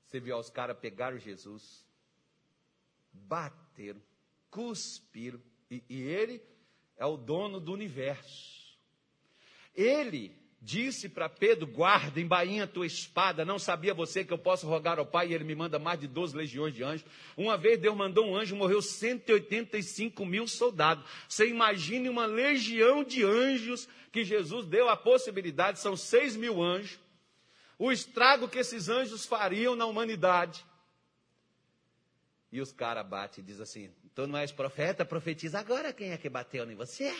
Você viu os caras pegaram Jesus, bateram, cuspiram, e, e ele é o dono do universo. Ele disse para Pedro: guarda, embainha a tua espada. Não sabia você que eu posso rogar ao Pai e ele me manda mais de 12 legiões de anjos. Uma vez Deus mandou um anjo, morreu 185 mil soldados. Você imagine uma legião de anjos que Jesus deu a possibilidade, são 6 mil anjos o estrago que esses anjos fariam na humanidade. E os caras batem e dizem assim: Tu não és profeta, profetiza agora quem é que bateu em você.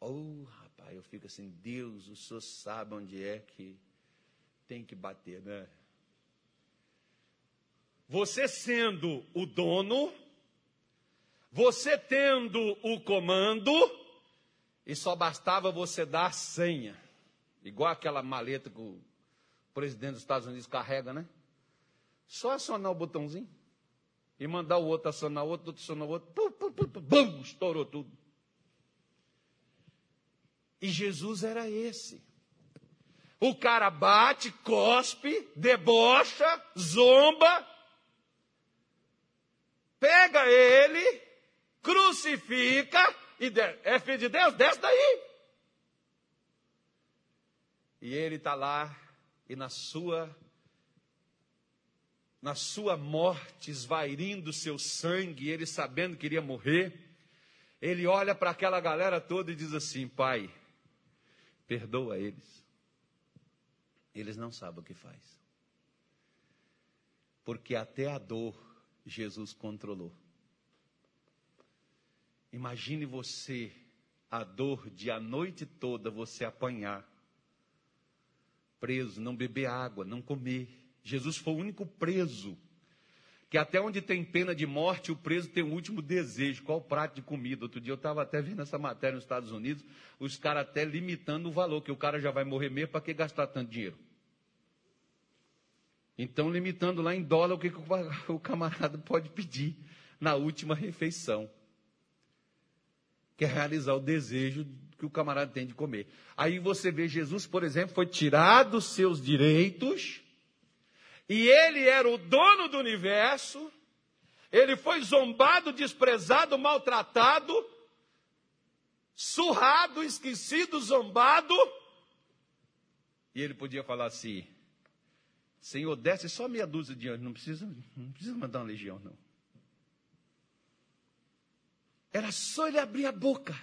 Oh, rapaz, eu fico assim: Deus, o senhor sabe onde é que tem que bater, né? Você sendo o dono, você tendo o comando, e só bastava você dar a senha. Igual aquela maleta que o presidente dos Estados Unidos carrega, né? Só acionar o botãozinho e mandar o outro acionar o outro, outro acionar o outro, pum, pum, pum, bum, estourou tudo. E Jesus era esse. O cara bate, cospe, debocha, zomba, pega ele, crucifica e de, é filho de Deus, desce daí. E ele está lá e na sua na sua morte, esvairindo seu sangue, ele sabendo que iria morrer, ele olha para aquela galera toda e diz assim: Pai, perdoa eles. Eles não sabem o que faz. Porque até a dor Jesus controlou. Imagine você, a dor de a noite toda você apanhar, preso, não beber água, não comer. Jesus foi o único preso que até onde tem pena de morte, o preso tem o um último desejo, qual prato de comida. Outro dia eu estava até vendo essa matéria nos Estados Unidos, os caras até limitando o valor, que o cara já vai morrer mesmo, para que gastar tanto dinheiro? Então, limitando lá em dólar o que, o camarada pode pedir na última refeição. Que é realizar o desejo que o camarada tem de comer. Aí você vê Jesus, por exemplo, foi tirado seus direitos, e ele era o dono do universo, ele foi zombado, desprezado, maltratado, surrado, esquecido, zombado, e ele podia falar assim: Senhor, desce só meia dúzia de anjos, não precisa, não precisa mandar uma legião, não. Era só ele abrir a boca.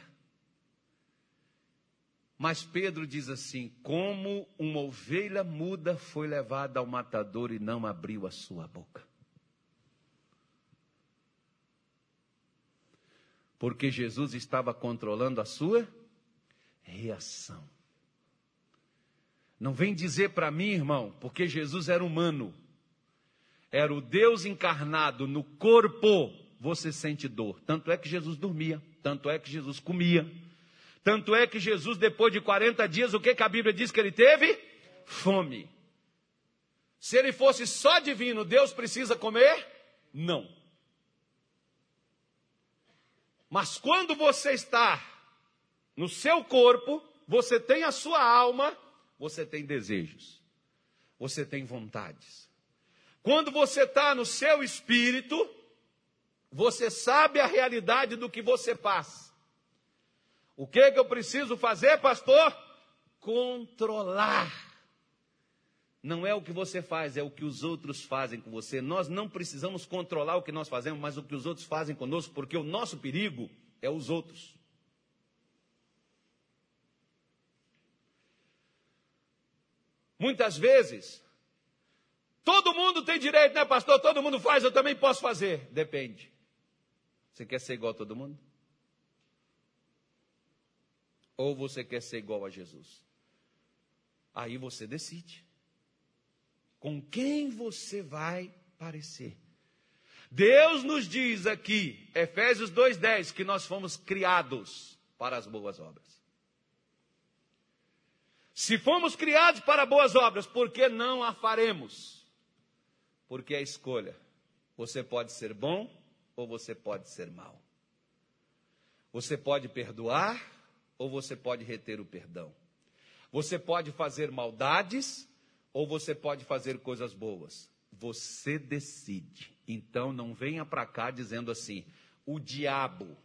Mas Pedro diz assim: como uma ovelha muda foi levada ao matador e não abriu a sua boca. Porque Jesus estava controlando a sua reação. Não vem dizer para mim, irmão, porque Jesus era humano, era o Deus encarnado no corpo, você sente dor. Tanto é que Jesus dormia, tanto é que Jesus comia. Tanto é que Jesus, depois de 40 dias, o que, que a Bíblia diz que ele teve? Fome. Se ele fosse só divino, Deus precisa comer? Não. Mas quando você está no seu corpo, você tem a sua alma você tem desejos, você tem vontades. Quando você está no seu espírito, você sabe a realidade do que você passa. O que, que eu preciso fazer, pastor? Controlar. Não é o que você faz, é o que os outros fazem com você. Nós não precisamos controlar o que nós fazemos, mas o que os outros fazem conosco, porque o nosso perigo é os outros. Muitas vezes, todo mundo tem direito, né, pastor? Todo mundo faz, eu também posso fazer. Depende. Você quer ser igual a todo mundo? Ou você quer ser igual a Jesus? Aí você decide. Com quem você vai parecer? Deus nos diz aqui, Efésios 2,10, que nós fomos criados para as boas obras. Se fomos criados para boas obras, por que não a faremos? Porque é escolha. Você pode ser bom ou você pode ser mal. Você pode perdoar ou você pode reter o perdão. Você pode fazer maldades ou você pode fazer coisas boas. Você decide. Então não venha para cá dizendo assim: o diabo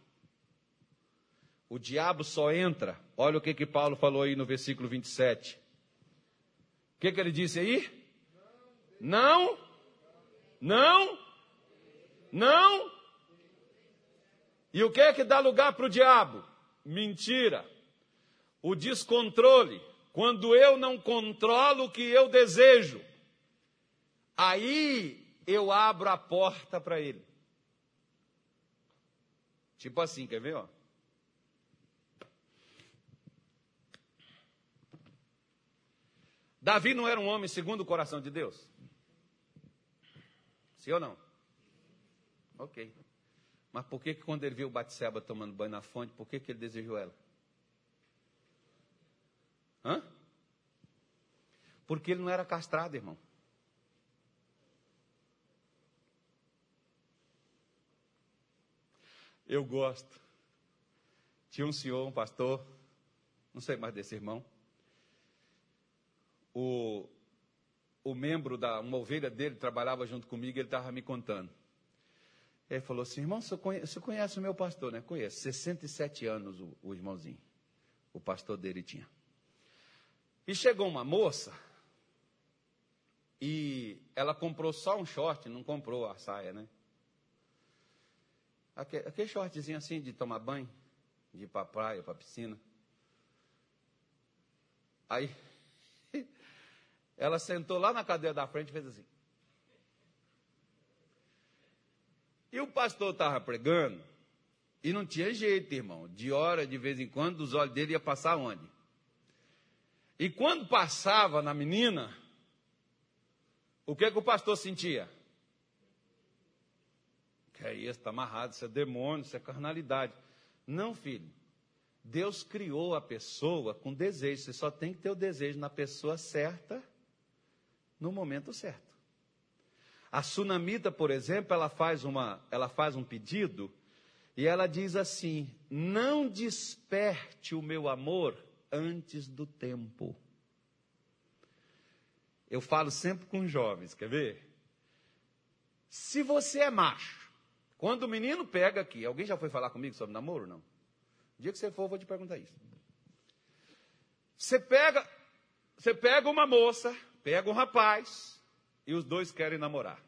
o diabo só entra. Olha o que, que Paulo falou aí no versículo 27. O que, que ele disse aí? Não, não, não. E o que é que dá lugar para o diabo? Mentira. O descontrole. Quando eu não controlo o que eu desejo, aí eu abro a porta para ele. Tipo assim, quer ver? Ó? Davi não era um homem segundo o coração de Deus? Sim ou não? Ok. Mas por que, que quando ele viu Batseba tomando banho na fonte, por que, que ele desejou ela? Hã? Porque ele não era castrado, irmão. Eu gosto. Tinha um senhor, um pastor, não sei mais desse irmão. O, o membro da uma ovelha dele trabalhava junto comigo, ele estava me contando. Ele falou assim: irmão, você conhece, você conhece o meu pastor, né? Conheço. 67 anos o, o irmãozinho. O pastor dele tinha. E chegou uma moça e ela comprou só um short, não comprou a saia, né? Aquele, aquele shortzinho assim de tomar banho, de ir para praia, para piscina. Aí ela sentou lá na cadeira da frente e fez assim. E o pastor estava pregando, e não tinha jeito, irmão. De hora, de vez em quando, os olhos dele iam passar onde? E quando passava na menina, o que, que o pastor sentia? Que é isso, está amarrado, isso é demônio, isso é carnalidade. Não, filho. Deus criou a pessoa com desejo. Você só tem que ter o desejo na pessoa certa, no momento certo. A sunamita, por exemplo, ela faz, uma, ela faz um pedido e ela diz assim: Não desperte o meu amor antes do tempo. Eu falo sempre com jovens, quer ver? Se você é macho, quando o menino pega aqui, alguém já foi falar comigo sobre namoro? Não. O dia que você for, eu vou te perguntar isso. Você pega, você pega uma moça, pega um rapaz, e os dois querem namorar.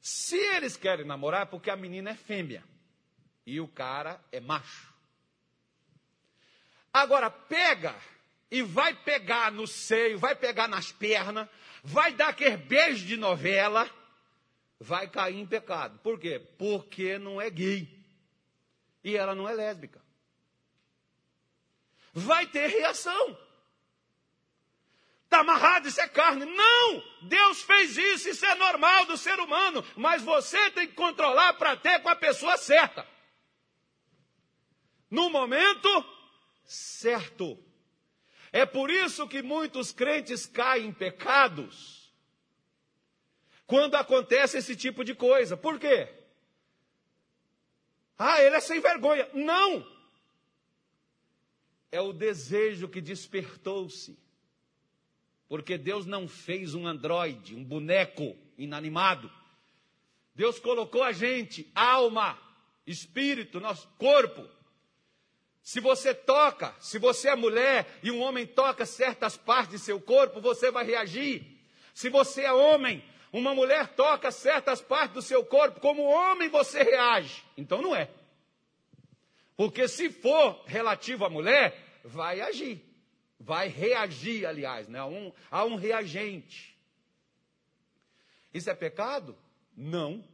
Se eles querem namorar, é porque a menina é fêmea e o cara é macho. Agora, pega e vai pegar no seio, vai pegar nas pernas, vai dar aquele beijo de novela, vai cair em pecado. Por quê? Porque não é gay. E ela não é lésbica. Vai ter reação. Está amarrado, isso é carne. Não! Deus fez isso, isso é normal do ser humano. Mas você tem que controlar para ter com a pessoa certa. No momento certo. É por isso que muitos crentes caem em pecados quando acontece esse tipo de coisa. Por quê? Ah, ele é sem vergonha. Não! É o desejo que despertou-se. Porque Deus não fez um androide, um boneco inanimado. Deus colocou a gente, alma, espírito, nosso corpo, se você toca, se você é mulher e um homem toca certas partes de seu corpo, você vai reagir. Se você é homem, uma mulher toca certas partes do seu corpo, como homem você reage. Então não é. Porque se for relativo à mulher, vai agir. Vai reagir, aliás, né? a, um, a um reagente. Isso é pecado? Não.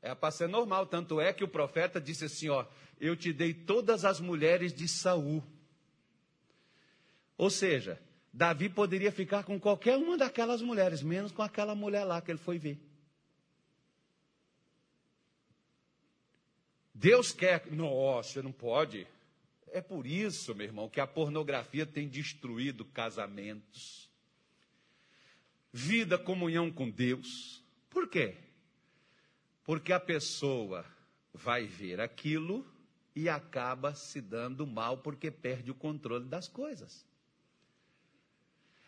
É para ser normal. Tanto é que o profeta disse assim: ó, eu te dei todas as mulheres de Saul. Ou seja, Davi poderia ficar com qualquer uma daquelas mulheres, menos com aquela mulher lá que ele foi ver. Deus quer. Nossa, não pode. É por isso, meu irmão, que a pornografia tem destruído casamentos, vida, comunhão com Deus. Por quê? Porque a pessoa vai ver aquilo e acaba se dando mal porque perde o controle das coisas.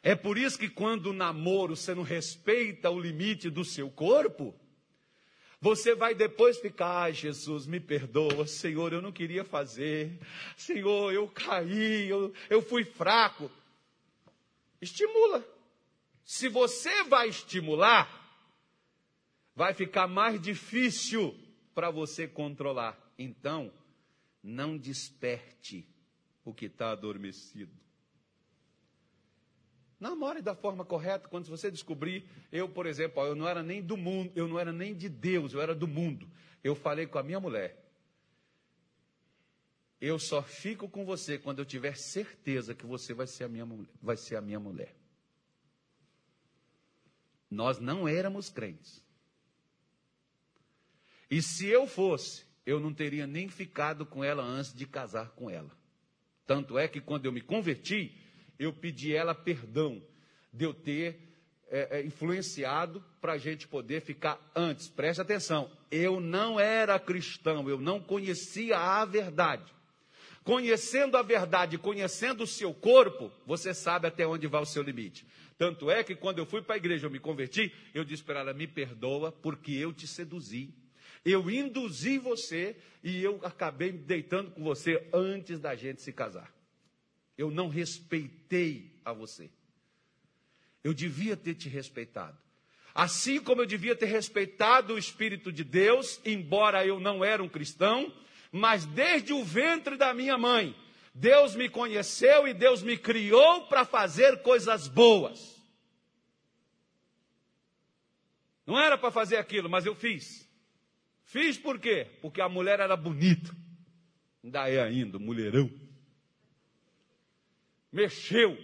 É por isso que quando o namoro você não respeita o limite do seu corpo, você vai depois ficar, ai Jesus, me perdoa, Senhor, eu não queria fazer, Senhor, eu caí, eu, eu fui fraco. Estimula. Se você vai estimular, vai ficar mais difícil para você controlar. Então, não desperte o que está adormecido. Namore da forma correta. Quando você descobrir, eu, por exemplo, eu não era nem do mundo, eu não era nem de Deus, eu era do mundo. Eu falei com a minha mulher. Eu só fico com você quando eu tiver certeza que você vai ser a minha, vai ser a minha mulher. Nós não éramos crentes. E se eu fosse, eu não teria nem ficado com ela antes de casar com ela. Tanto é que quando eu me converti, eu pedi ela perdão de eu ter é, é, influenciado para a gente poder ficar antes. Preste atenção, eu não era cristão, eu não conhecia a verdade. Conhecendo a verdade, conhecendo o seu corpo, você sabe até onde vai o seu limite. Tanto é que quando eu fui para a igreja, eu me converti, eu disse para ela: me perdoa, porque eu te seduzi. Eu induzi você e eu acabei deitando com você antes da gente se casar. Eu não respeitei a você. Eu devia ter te respeitado. Assim como eu devia ter respeitado o Espírito de Deus, embora eu não era um cristão, mas desde o ventre da minha mãe, Deus me conheceu e Deus me criou para fazer coisas boas. Não era para fazer aquilo, mas eu fiz. Fiz por quê? Porque a mulher era bonita. Ainda é ainda, mulherão. Mexeu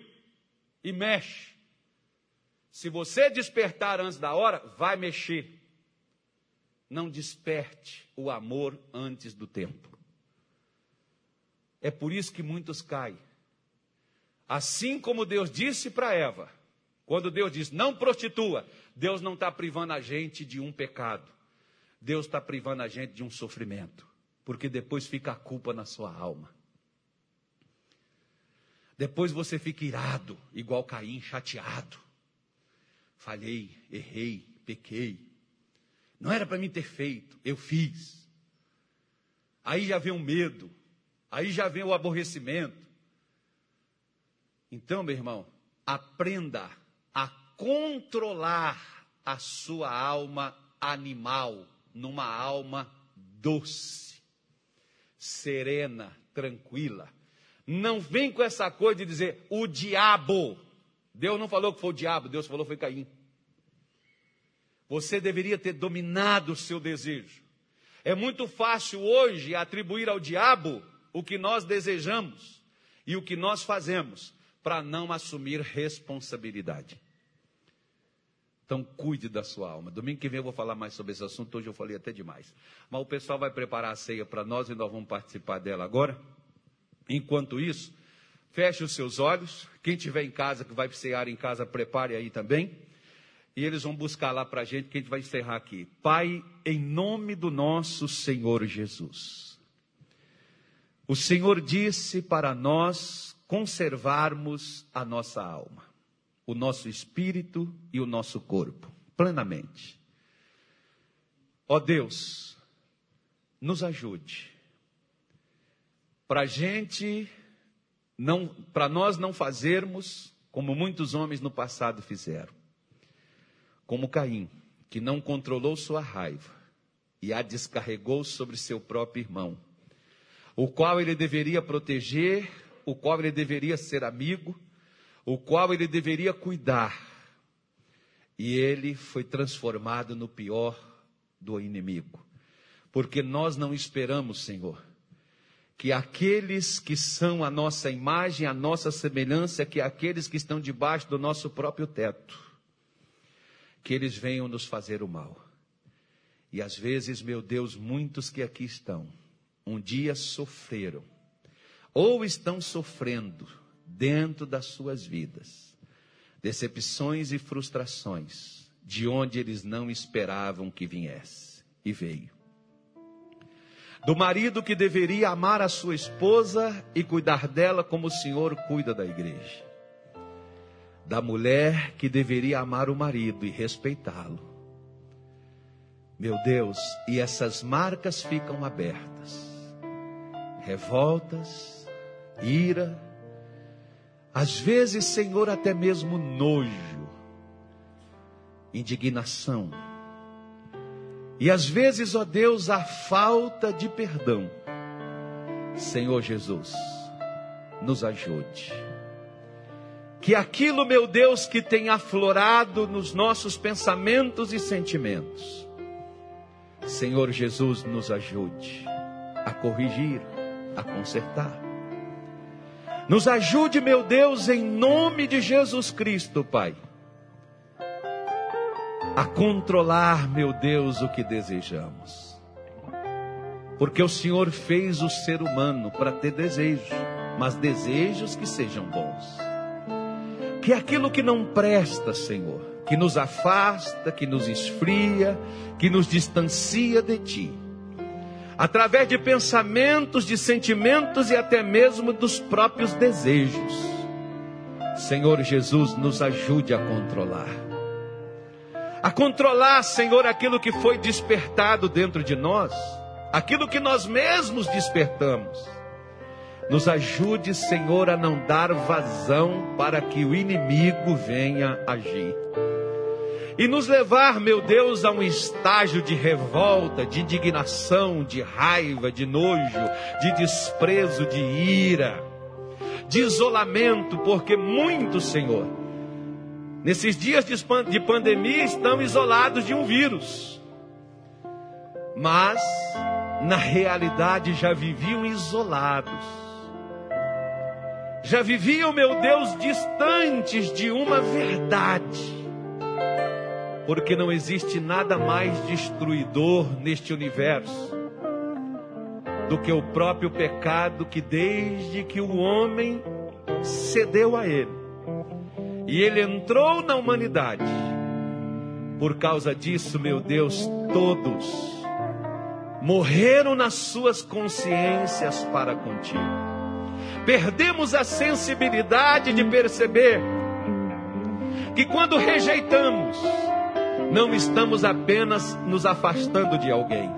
e mexe. Se você despertar antes da hora, vai mexer. Não desperte o amor antes do tempo. É por isso que muitos caem. Assim como Deus disse para Eva, quando Deus diz não prostitua, Deus não está privando a gente de um pecado. Deus está privando a gente de um sofrimento. Porque depois fica a culpa na sua alma. Depois você fica irado, igual Caim, chateado falhei, errei, pequei. Não era para mim ter feito, eu fiz. Aí já vem o medo, aí já vem o aborrecimento. Então, meu irmão, aprenda a controlar a sua alma animal numa alma doce, serena, tranquila. Não vem com essa coisa de dizer o diabo Deus não falou que foi o diabo, Deus falou que foi Caim. Você deveria ter dominado o seu desejo. É muito fácil hoje atribuir ao diabo o que nós desejamos e o que nós fazemos para não assumir responsabilidade. Então, cuide da sua alma. Domingo que vem eu vou falar mais sobre esse assunto. Hoje eu falei até demais. Mas o pessoal vai preparar a ceia para nós e nós vamos participar dela agora. Enquanto isso, Feche os seus olhos. Quem tiver em casa, que vai cear em casa, prepare aí também. E eles vão buscar lá para a gente, que a gente vai encerrar aqui. Pai, em nome do nosso Senhor Jesus. O Senhor disse para nós conservarmos a nossa alma, o nosso espírito e o nosso corpo, plenamente. Ó Deus, nos ajude, para gente não, para nós não fazermos como muitos homens no passado fizeram. Como Caim, que não controlou sua raiva e a descarregou sobre seu próprio irmão, o qual ele deveria proteger, o qual ele deveria ser amigo, o qual ele deveria cuidar. E ele foi transformado no pior do inimigo. Porque nós não esperamos, Senhor, que aqueles que são a nossa imagem, a nossa semelhança, que aqueles que estão debaixo do nosso próprio teto, que eles venham nos fazer o mal. E às vezes, meu Deus, muitos que aqui estão, um dia sofreram, ou estão sofrendo dentro das suas vidas, decepções e frustrações, de onde eles não esperavam que viesse, e veio do marido que deveria amar a sua esposa e cuidar dela como o Senhor cuida da igreja, da mulher que deveria amar o marido e respeitá-lo. Meu Deus, e essas marcas ficam abertas. Revoltas, ira, às vezes, Senhor, até mesmo nojo, indignação e às vezes, ó Deus, a falta de perdão. Senhor Jesus, nos ajude. Que aquilo, meu Deus, que tem aflorado nos nossos pensamentos e sentimentos, Senhor Jesus, nos ajude a corrigir, a consertar. Nos ajude, meu Deus, em nome de Jesus Cristo, Pai a controlar, meu Deus, o que desejamos. Porque o Senhor fez o ser humano para ter desejos, mas desejos que sejam bons. Que aquilo que não presta, Senhor, que nos afasta, que nos esfria, que nos distancia de Ti, através de pensamentos, de sentimentos e até mesmo dos próprios desejos. Senhor Jesus, nos ajude a controlar. A controlar, Senhor, aquilo que foi despertado dentro de nós, aquilo que nós mesmos despertamos. Nos ajude, Senhor, a não dar vazão para que o inimigo venha agir e nos levar, meu Deus, a um estágio de revolta, de indignação, de raiva, de nojo, de desprezo, de ira, de isolamento, porque muitos, Senhor, nesses dias de pandemia estão isolados de um vírus, mas na realidade já viviam isolados. Já viviam, meu Deus, distantes de uma verdade. Porque não existe nada mais destruidor neste universo do que o próprio pecado que desde que o homem cedeu a ele e ele entrou na humanidade. Por causa disso, meu Deus, todos morreram nas suas consciências para contigo. Perdemos a sensibilidade de perceber que quando rejeitamos não estamos apenas nos afastando de alguém,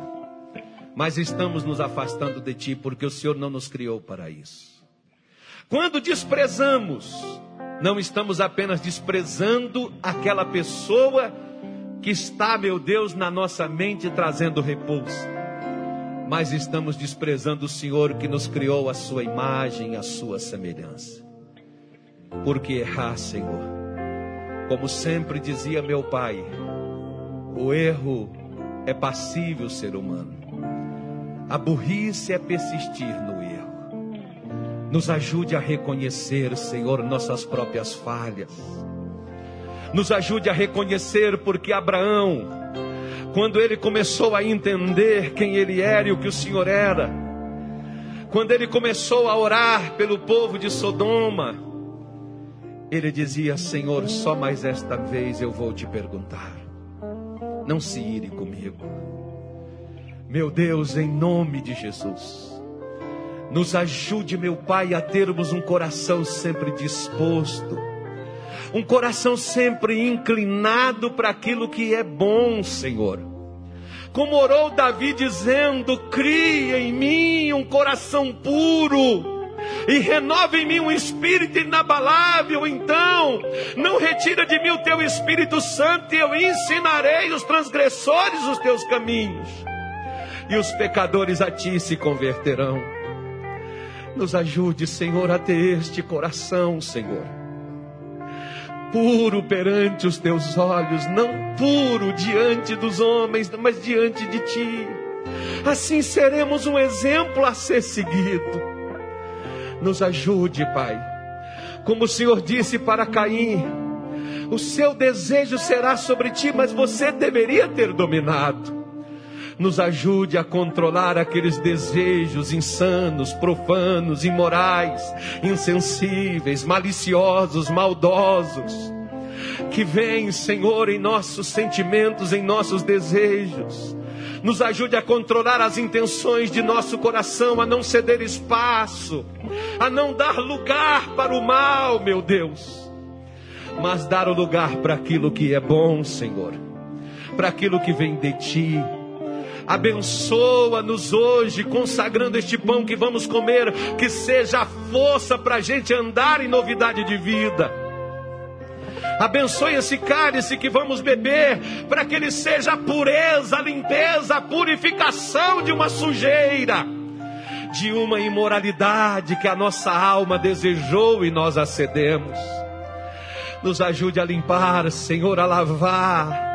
mas estamos nos afastando de Ti, porque o Senhor não nos criou para isso. Quando desprezamos, não estamos apenas desprezando aquela pessoa que está, meu Deus, na nossa mente trazendo repouso, mas estamos desprezando o Senhor que nos criou a sua imagem, a sua semelhança. Porque errar, Senhor, como sempre dizia meu pai, o erro é passível ser humano. A burrice é persistir no. Nos ajude a reconhecer, Senhor, nossas próprias falhas. Nos ajude a reconhecer porque Abraão, quando ele começou a entender quem ele era e o que o Senhor era, quando ele começou a orar pelo povo de Sodoma, ele dizia: Senhor, só mais esta vez eu vou te perguntar não se ire comigo. Meu Deus, em nome de Jesus, nos ajude, meu Pai, a termos um coração sempre disposto, um coração sempre inclinado para aquilo que é bom, Senhor. Como orou Davi dizendo: Cria em mim um coração puro e renova em mim um espírito inabalável. Então, não retira de mim o teu Espírito Santo, e eu ensinarei os transgressores os teus caminhos, e os pecadores a ti se converterão. Nos ajude, Senhor, a ter este coração, Senhor. Puro perante os teus olhos, não puro diante dos homens, mas diante de ti. Assim seremos um exemplo a ser seguido nos ajude, Pai. Como o Senhor disse para Caim, o seu desejo será sobre ti, mas você deveria ter dominado. Nos ajude a controlar aqueles desejos insanos, profanos, imorais, insensíveis, maliciosos, maldosos, que vêm, Senhor, em nossos sentimentos, em nossos desejos nos ajude a controlar as intenções de nosso coração, a não ceder espaço, a não dar lugar para o mal, meu Deus, mas dar o lugar para aquilo que é bom, Senhor, para aquilo que vem de Ti. Abençoa-nos hoje, consagrando este pão que vamos comer, que seja a força para a gente andar em novidade de vida Abençoe esse cálice que vamos beber, para que ele seja a pureza, a limpeza, a purificação de uma sujeira, de uma imoralidade que a nossa alma desejou e nós acedemos. Nos ajude a limpar, Senhor, a lavar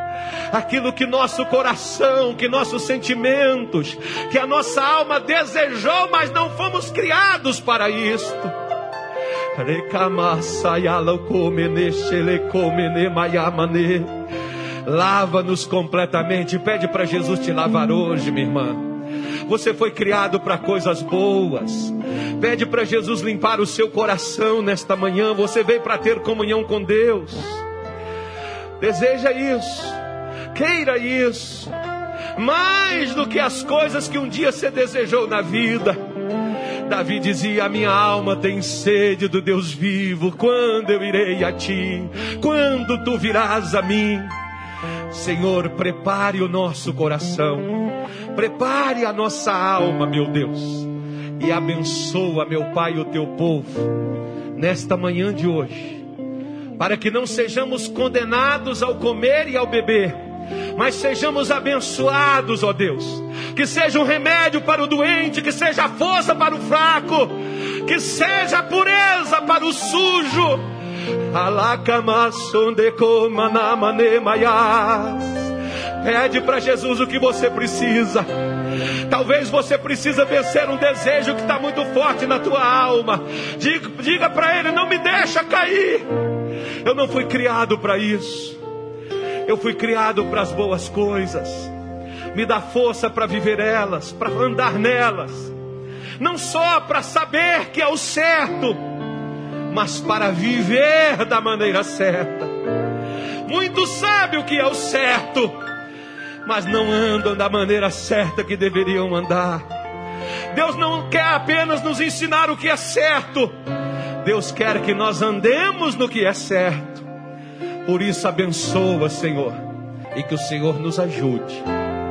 aquilo que nosso coração, que nossos sentimentos, que a nossa alma desejou, mas não fomos criados para isto. Lava-nos completamente. Pede para Jesus te lavar hoje, minha irmã. Você foi criado para coisas boas. Pede para Jesus limpar o seu coração nesta manhã. Você veio para ter comunhão com Deus. Deseja isso. Queira isso. mais do que as coisas que um dia você desejou na vida. Davi dizia: A minha alma tem sede do Deus vivo. Quando eu irei a ti? Quando tu virás a mim? Senhor, prepare o nosso coração, prepare a nossa alma, meu Deus, e abençoa, meu Pai, o teu povo, nesta manhã de hoje, para que não sejamos condenados ao comer e ao beber, mas sejamos abençoados, ó Deus. Que seja um remédio para o doente, que seja força para o fraco, que seja pureza para o sujo. Pede para Jesus o que você precisa. Talvez você precisa vencer um desejo que está muito forte na tua alma. Diga, diga para Ele: não me deixa cair. Eu não fui criado para isso. Eu fui criado para as boas coisas. Me dá força para viver elas, para andar nelas. Não só para saber que é o certo, mas para viver da maneira certa. Muitos sabem o que é o certo, mas não andam da maneira certa que deveriam andar. Deus não quer apenas nos ensinar o que é certo, Deus quer que nós andemos no que é certo. Por isso, abençoa, Senhor, e que o Senhor nos ajude,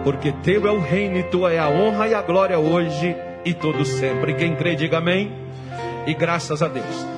porque Teu é o reino e Tua é a honra e a glória hoje e todo sempre. Quem crê, diga amém. E graças a Deus.